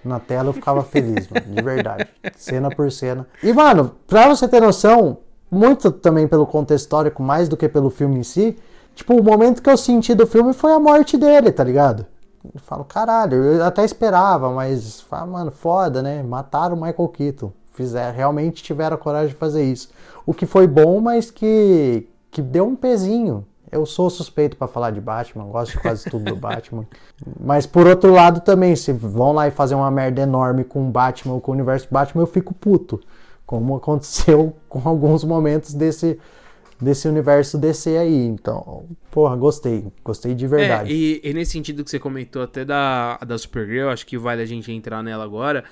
na tela, eu ficava feliz, mano, de verdade. cena por cena. E, mano, pra você ter noção, muito também pelo contexto histórico, mais do que pelo filme em si, tipo, o momento que eu senti do filme foi a morte dele, tá ligado? Eu falo, caralho, eu até esperava, mas, mano, foda, né? Mataram o Michael Keaton. Fizeram, realmente tiveram a coragem de fazer isso. O que foi bom, mas que, que deu um pezinho eu sou suspeito para falar de Batman, gosto de quase tudo do Batman. Mas por outro lado também, se vão lá e fazer uma merda enorme com o Batman, com o universo Batman, eu fico puto. Como aconteceu com alguns momentos desse, desse universo DC aí. Então, porra, gostei. Gostei de verdade. É, e, e, nesse sentido que você comentou até da, da Supergirl, acho que vale a gente entrar nela agora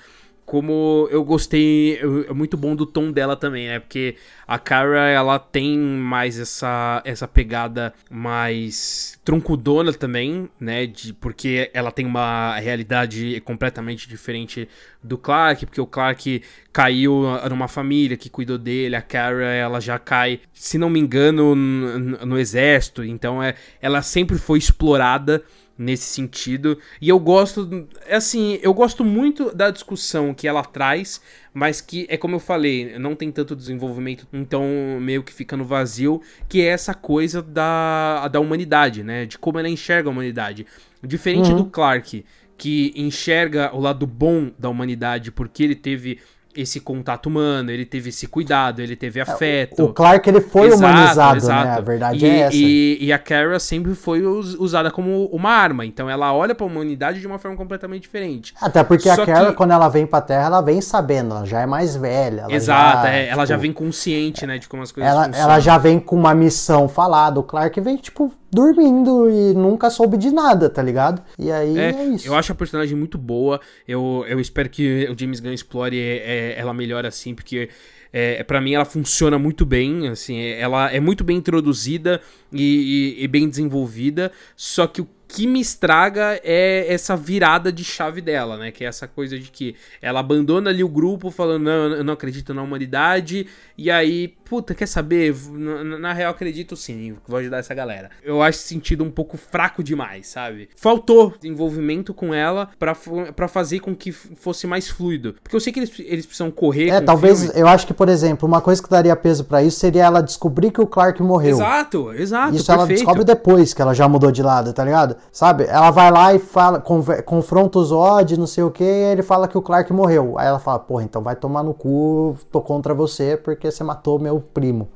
como eu gostei, é muito bom do tom dela também, né? Porque a Kara, ela tem mais essa, essa pegada mais troncudona também, né? De, porque ela tem uma realidade completamente diferente do Clark, porque o Clark caiu numa família que cuidou dele, a Kara, ela já cai, se não me engano, no, no exército, então é, ela sempre foi explorada nesse sentido. E eu gosto, é assim, eu gosto muito da discussão que ela traz, mas que é como eu falei, não tem tanto desenvolvimento, então meio que fica no vazio, que é essa coisa da, da humanidade, né? De como ela enxerga a humanidade. Diferente uhum. do Clark, que enxerga o lado bom da humanidade porque ele teve esse contato humano, ele teve esse cuidado, ele teve é, afeto. O Clark ele foi exato, humanizado, exato. né? A verdade e, é essa. E, e, a Kara sempre foi usada como uma arma, então ela olha para a humanidade de uma forma completamente diferente. Até porque Só a Kara, que... quando ela vem para Terra, ela vem sabendo, ela já é mais velha. exato, já, é, ela tipo, já vem consciente, né, de como as coisas ela, funcionam. Ela já vem com uma missão falada, o Clark vem, tipo, dormindo e nunca soube de nada, tá ligado? E aí é, é isso. Eu acho a personagem muito boa. Eu, eu espero que o James Gunn explore é, é, ela melhor assim, porque é, para mim ela funciona muito bem, assim, ela é muito bem introduzida e, e, e bem desenvolvida, só que o que me estraga é essa virada de chave dela, né? Que é essa coisa de que ela abandona ali o grupo falando, não, eu não acredito na humanidade, e aí, puta, quer saber? Na, na real, acredito sim, vou ajudar essa galera. Eu acho esse sentido um pouco fraco demais, sabe? Faltou envolvimento com ela para fazer com que fosse mais fluido. Porque eu sei que eles, eles precisam correr. É, talvez, eu acho que, por exemplo, uma coisa que daria peso para isso seria ela descobrir que o Clark morreu. Exato, exato. Isso perfeito. ela descobre depois que ela já mudou de lado, tá ligado? Sabe? Ela vai lá e fala, confronta o Zod, não sei o que, e ele fala que o Clark morreu. Aí ela fala, porra, então vai tomar no cu, tô contra você porque você matou meu primo.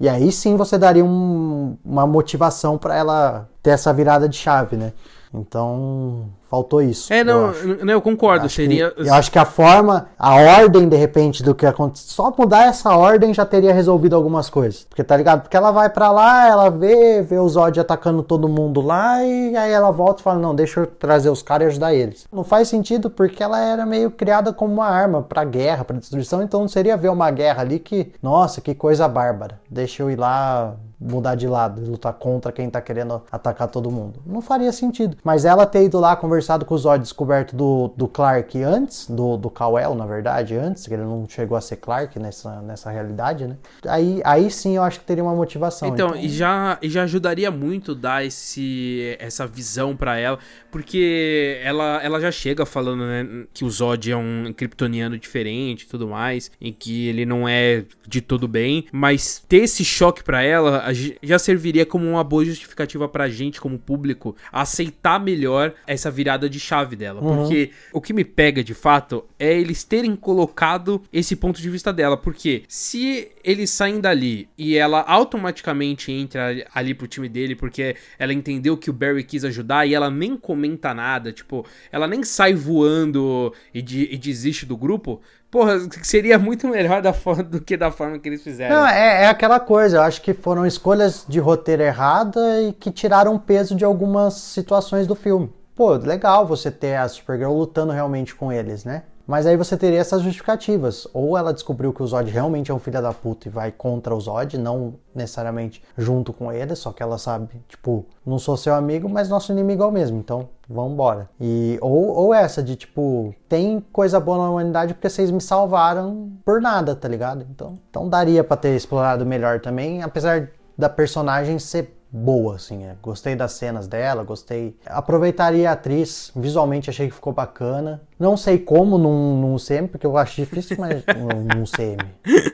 E aí sim você daria um, uma motivação para ela ter essa virada de chave, né? Então, faltou isso. É, não, eu, não, eu concordo. Eu seria... Que, eu acho que a forma, a ordem, de repente, do que aconteceu. Só mudar essa ordem já teria resolvido algumas coisas. Porque tá ligado? Porque ela vai para lá, ela vê, vê o Zod atacando todo mundo lá, e aí ela volta e fala: Não, deixa eu trazer os caras e ajudar eles. Não faz sentido porque ela era meio criada como uma arma pra guerra, pra destruição. Então não seria ver uma guerra ali que, nossa, que coisa bárbara. Deixa eu ir lá mudar de lado, lutar contra quem tá querendo atacar todo mundo. Não faria sentido. Mas ela ter ido lá conversado com o Zod, descoberto do, do Clark antes, do, do Kal-El, na verdade, antes, que ele não chegou a ser Clark nessa, nessa realidade, né? Aí, aí sim eu acho que teria uma motivação. Então, então... E, já, e já ajudaria muito dar esse, essa visão para ela, porque ela, ela já chega falando né, que o Zod é um kryptoniano diferente e tudo mais, e que ele não é de todo bem, mas ter esse choque para ela já serviria como uma boa justificativa pra gente, como público, aceitar melhor essa virada de chave dela. Uhum. Porque o que me pega de fato é eles terem colocado esse ponto de vista dela. Porque se eles saem dali e ela automaticamente entra ali pro time dele, porque ela entendeu que o Barry quis ajudar e ela nem comenta nada, tipo, ela nem sai voando e, de, e desiste do grupo porra, seria muito melhor da forma, do que da forma que eles fizeram. Não, é, é aquela coisa, eu acho que foram escolhas de roteiro errada e que tiraram peso de algumas situações do filme. Pô, legal você ter a Supergirl lutando realmente com eles, né? Mas aí você teria essas justificativas. Ou ela descobriu que o Zod realmente é um filho da puta e vai contra o Zod, não necessariamente junto com ele, só que ela sabe, tipo, não sou seu amigo, mas nosso inimigo é o mesmo, então vambora. E, ou, ou essa de tipo, tem coisa boa na humanidade porque vocês me salvaram por nada, tá ligado? Então, então daria para ter explorado melhor também, apesar da personagem ser boa, assim. É. Gostei das cenas dela, gostei. Aproveitaria a atriz, visualmente achei que ficou bacana. Não sei como num, num CM, porque eu acho difícil, mas num, num CM.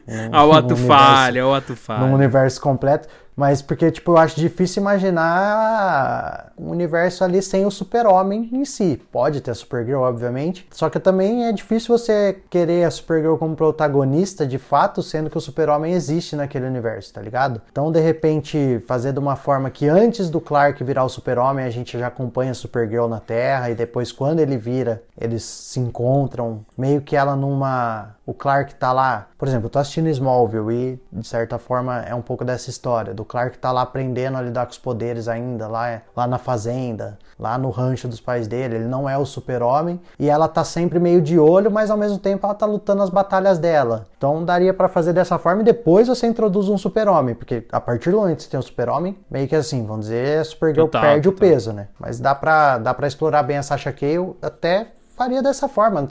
Num, ah, o ato falha, o ato falha. Num universo completo. Mas porque, tipo, eu acho difícil imaginar um universo ali sem o super-homem em si. Pode ter a Supergirl, obviamente. Só que também é difícil você querer a Supergirl como protagonista de fato, sendo que o super-homem existe naquele universo, tá ligado? Então, de repente, fazer de uma forma que antes do Clark virar o super-homem, a gente já acompanha a Supergirl na Terra, e depois, quando ele vira, eles se encontram, meio que ela numa o Clark tá lá, por exemplo, eu tô assistindo Smallville e de certa forma é um pouco dessa história, do Clark tá lá aprendendo a lidar com os poderes ainda, lá, lá na fazenda, lá no rancho dos pais dele, ele não é o super-homem e ela tá sempre meio de olho, mas ao mesmo tempo ela tá lutando as batalhas dela. Então daria para fazer dessa forma e depois você introduz um super-homem, porque a partir do momento que você tem um super-homem, meio que assim, vamos dizer, a Supergirl total, perde total. o peso, né? Mas dá pra, dá pra explorar bem a Sasha Cale, até faria dessa forma.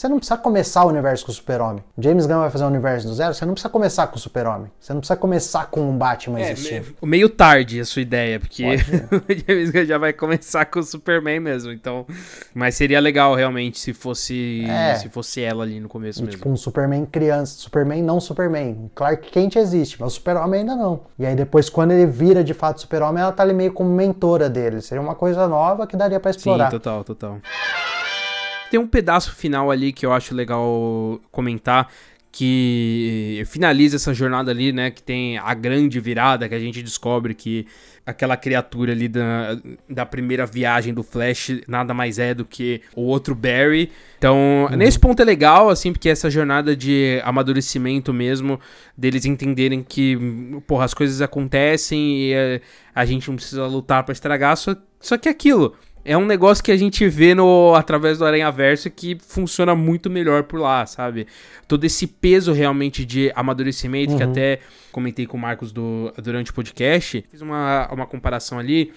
Você não precisa começar o universo com o Super-Homem. James Gunn vai fazer um universo do zero, você não precisa começar com o Super-Homem. Você não precisa começar com um Batman é, existindo. Meio tarde a sua ideia, porque o James Gunn já vai começar com o Superman mesmo, então... Mas seria legal, realmente, se fosse é. se fosse ela ali no começo e, mesmo. Tipo, um Superman criança. Superman não Superman. Clark Kent existe, mas o Super-Homem ainda não. E aí depois, quando ele vira de fato Super-Homem, ela tá ali meio como mentora dele. Seria uma coisa nova que daria para explorar. Sim, total, total. Tem um pedaço final ali que eu acho legal comentar, que finaliza essa jornada ali, né? Que tem a grande virada que a gente descobre que aquela criatura ali da, da primeira viagem do Flash nada mais é do que o outro Barry. Então, uhum. nesse ponto é legal, assim, porque essa jornada de amadurecimento mesmo, deles entenderem que, porra, as coisas acontecem e a, eh, a gente não precisa lutar para estragar, só, só que é aquilo é um negócio que a gente vê no através do Aranha Verso que funciona muito melhor por lá, sabe? Todo esse peso realmente de amadurecimento, uhum. que até comentei com o Marcos do, durante o podcast, fiz uma, uma comparação ali.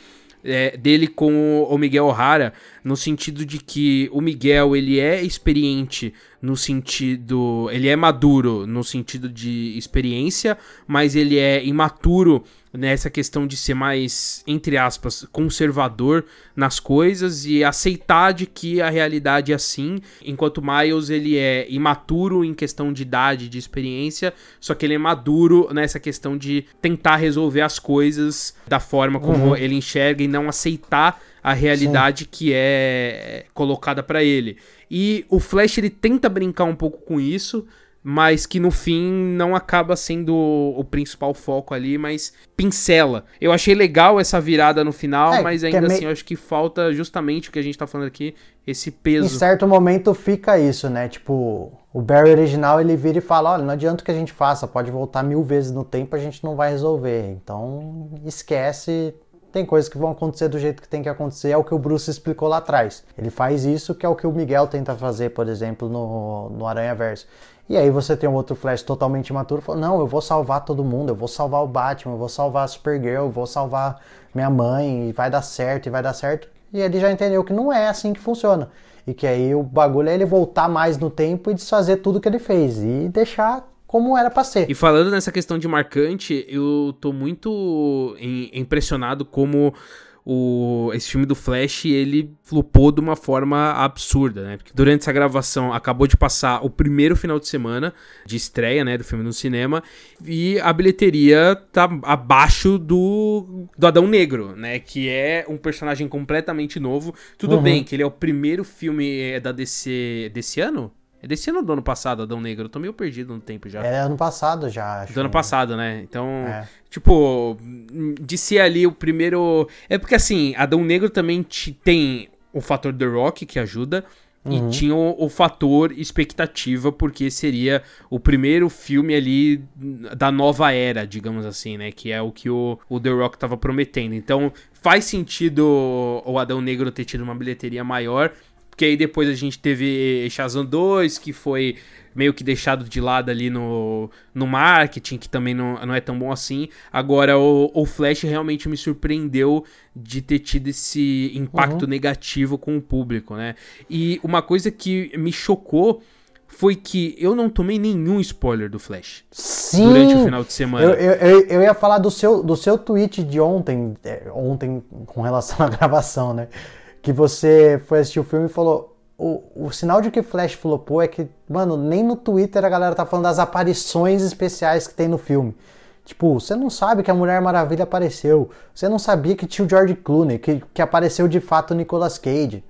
É, dele com o Miguel O'Hara, no sentido de que o Miguel ele é experiente no sentido. Ele é maduro no sentido de experiência, mas ele é imaturo nessa questão de ser mais, entre aspas, conservador nas coisas e aceitar de que a realidade é assim, enquanto Miles ele é imaturo em questão de idade, de experiência, só que ele é maduro nessa questão de tentar resolver as coisas da forma como uhum. ele enxerga e não aceitar a realidade Sim. que é colocada para ele. E o Flash ele tenta brincar um pouco com isso, mas que no fim não acaba sendo o principal foco ali, mas pincela. Eu achei legal essa virada no final, é, mas ainda é assim eu acho que falta justamente o que a gente tá falando aqui, esse peso. Em certo momento fica isso, né? Tipo, o Barry original ele vira e fala: olha, não adianta o que a gente faça, pode voltar mil vezes no tempo, a gente não vai resolver. Então esquece. Tem coisas que vão acontecer do jeito que tem que acontecer, é o que o Bruce explicou lá atrás. Ele faz isso, que é o que o Miguel tenta fazer, por exemplo, no, no Aranha Verso. E aí você tem um outro Flash totalmente imaturo, falou, não, eu vou salvar todo mundo, eu vou salvar o Batman, eu vou salvar a Supergirl, eu vou salvar minha mãe, e vai dar certo, e vai dar certo. E ele já entendeu que não é assim que funciona. E que aí o bagulho é ele voltar mais no tempo e desfazer tudo que ele fez. E deixar como era pra ser. E falando nessa questão de marcante, eu tô muito impressionado como o, esse filme do Flash, ele flopou de uma forma absurda, né? Porque durante essa gravação acabou de passar o primeiro final de semana de estreia, né, do filme no cinema, e a bilheteria tá abaixo do, do Adão Negro, né? Que é um personagem completamente novo. Tudo uhum. bem que ele é o primeiro filme é, da DC desse ano? É desse ano do ano passado, Adão Negro? Eu tô meio perdido no tempo já. É ano passado já, acho. Do ano passado, né? Então, é. tipo, de ser ali o primeiro. É porque assim, Adão Negro também tem o fator The Rock que ajuda. Uhum. E tinha o, o, fator expectativa, porque seria o primeiro filme ali da nova era, digamos assim, né? Que é o que o, o The Rock tava prometendo. Então faz sentido o Adão Negro ter tido uma bilheteria maior. Porque aí depois a gente teve Shazam 2, que foi meio que deixado de lado ali no, no marketing, que também não, não é tão bom assim. Agora, o, o Flash realmente me surpreendeu de ter tido esse impacto uhum. negativo com o público, né? E uma coisa que me chocou foi que eu não tomei nenhum spoiler do Flash Sim, durante o final de semana. Eu, eu, eu, ia falar do seu, do seu tweet de ontem, é, ontem com relação à gravação, né? Que você foi assistir o filme e falou. O, o sinal de que Flash flopou é que, mano, nem no Twitter a galera tá falando das aparições especiais que tem no filme. Tipo, você não sabe que a Mulher Maravilha apareceu. Você não sabia que tinha o George Clooney, que, que apareceu de fato o Nicolas Cage.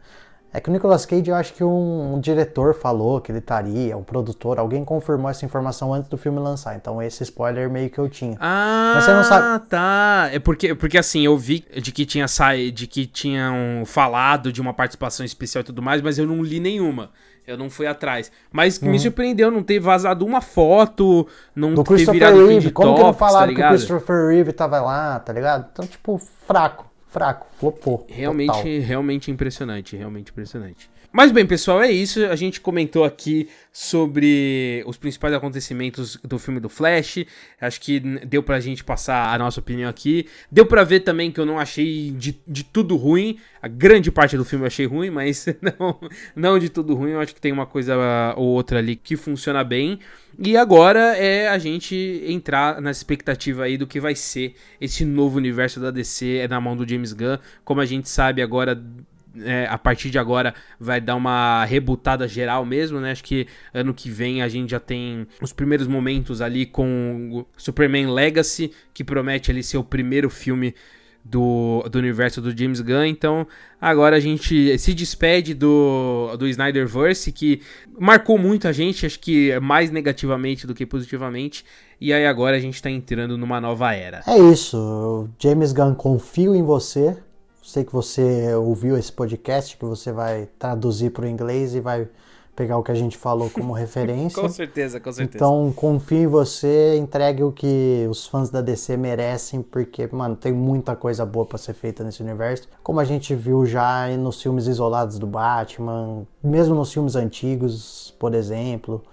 É que o Nicolas Cage, eu acho que um, um, diretor falou que ele estaria, um produtor, alguém confirmou essa informação antes do filme lançar. Então esse spoiler meio que eu tinha. Ah, Mas você não sabe. tá. É porque, porque assim, eu vi de que tinha saído, de que tinham falado de uma participação especial e tudo mais, mas eu não li nenhuma. Eu não fui atrás. Mas uhum. me surpreendeu não ter vazado uma foto, não do ter virado Reeve. Como que não falaram tá que o Christopher Reeve tava lá, tá ligado? Então, tipo, fraco fraco, flopou. Realmente, total. realmente impressionante, realmente impressionante. Mas bem, pessoal, é isso. A gente comentou aqui sobre os principais acontecimentos do filme do Flash. Acho que deu pra gente passar a nossa opinião aqui. Deu pra ver também que eu não achei de, de tudo ruim. A grande parte do filme eu achei ruim, mas não, não de tudo ruim. Eu acho que tem uma coisa ou outra ali que funciona bem. E agora é a gente entrar na expectativa aí do que vai ser esse novo universo da DC é na mão do James Gunn. Como a gente sabe agora, é, a partir de agora vai dar uma rebutada geral mesmo, né? Acho que ano que vem a gente já tem os primeiros momentos ali com Superman Legacy, que promete ali ser o primeiro filme do, do universo do James Gunn. Então, agora a gente se despede do, do Snyderverse, que marcou muito a gente, acho que mais negativamente do que positivamente. E aí agora a gente tá entrando numa nova era. É isso. James Gunn, confio em você. Sei que você ouviu esse podcast, que você vai traduzir para o inglês e vai pegar o que a gente falou como referência. com certeza, com certeza. Então, confio em você, entregue o que os fãs da DC merecem, porque, mano, tem muita coisa boa para ser feita nesse universo. Como a gente viu já nos filmes isolados do Batman, mesmo nos filmes antigos, por exemplo,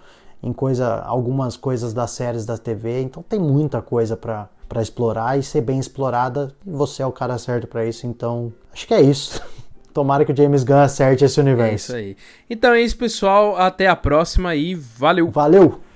em coisa, algumas coisas das séries da TV. Então, tem muita coisa para para explorar e ser bem explorada. E você é o cara certo para isso, então acho que é isso. Tomara que o James Gunn acerte esse universo. É isso aí. Então é isso, pessoal. Até a próxima e valeu. Valeu!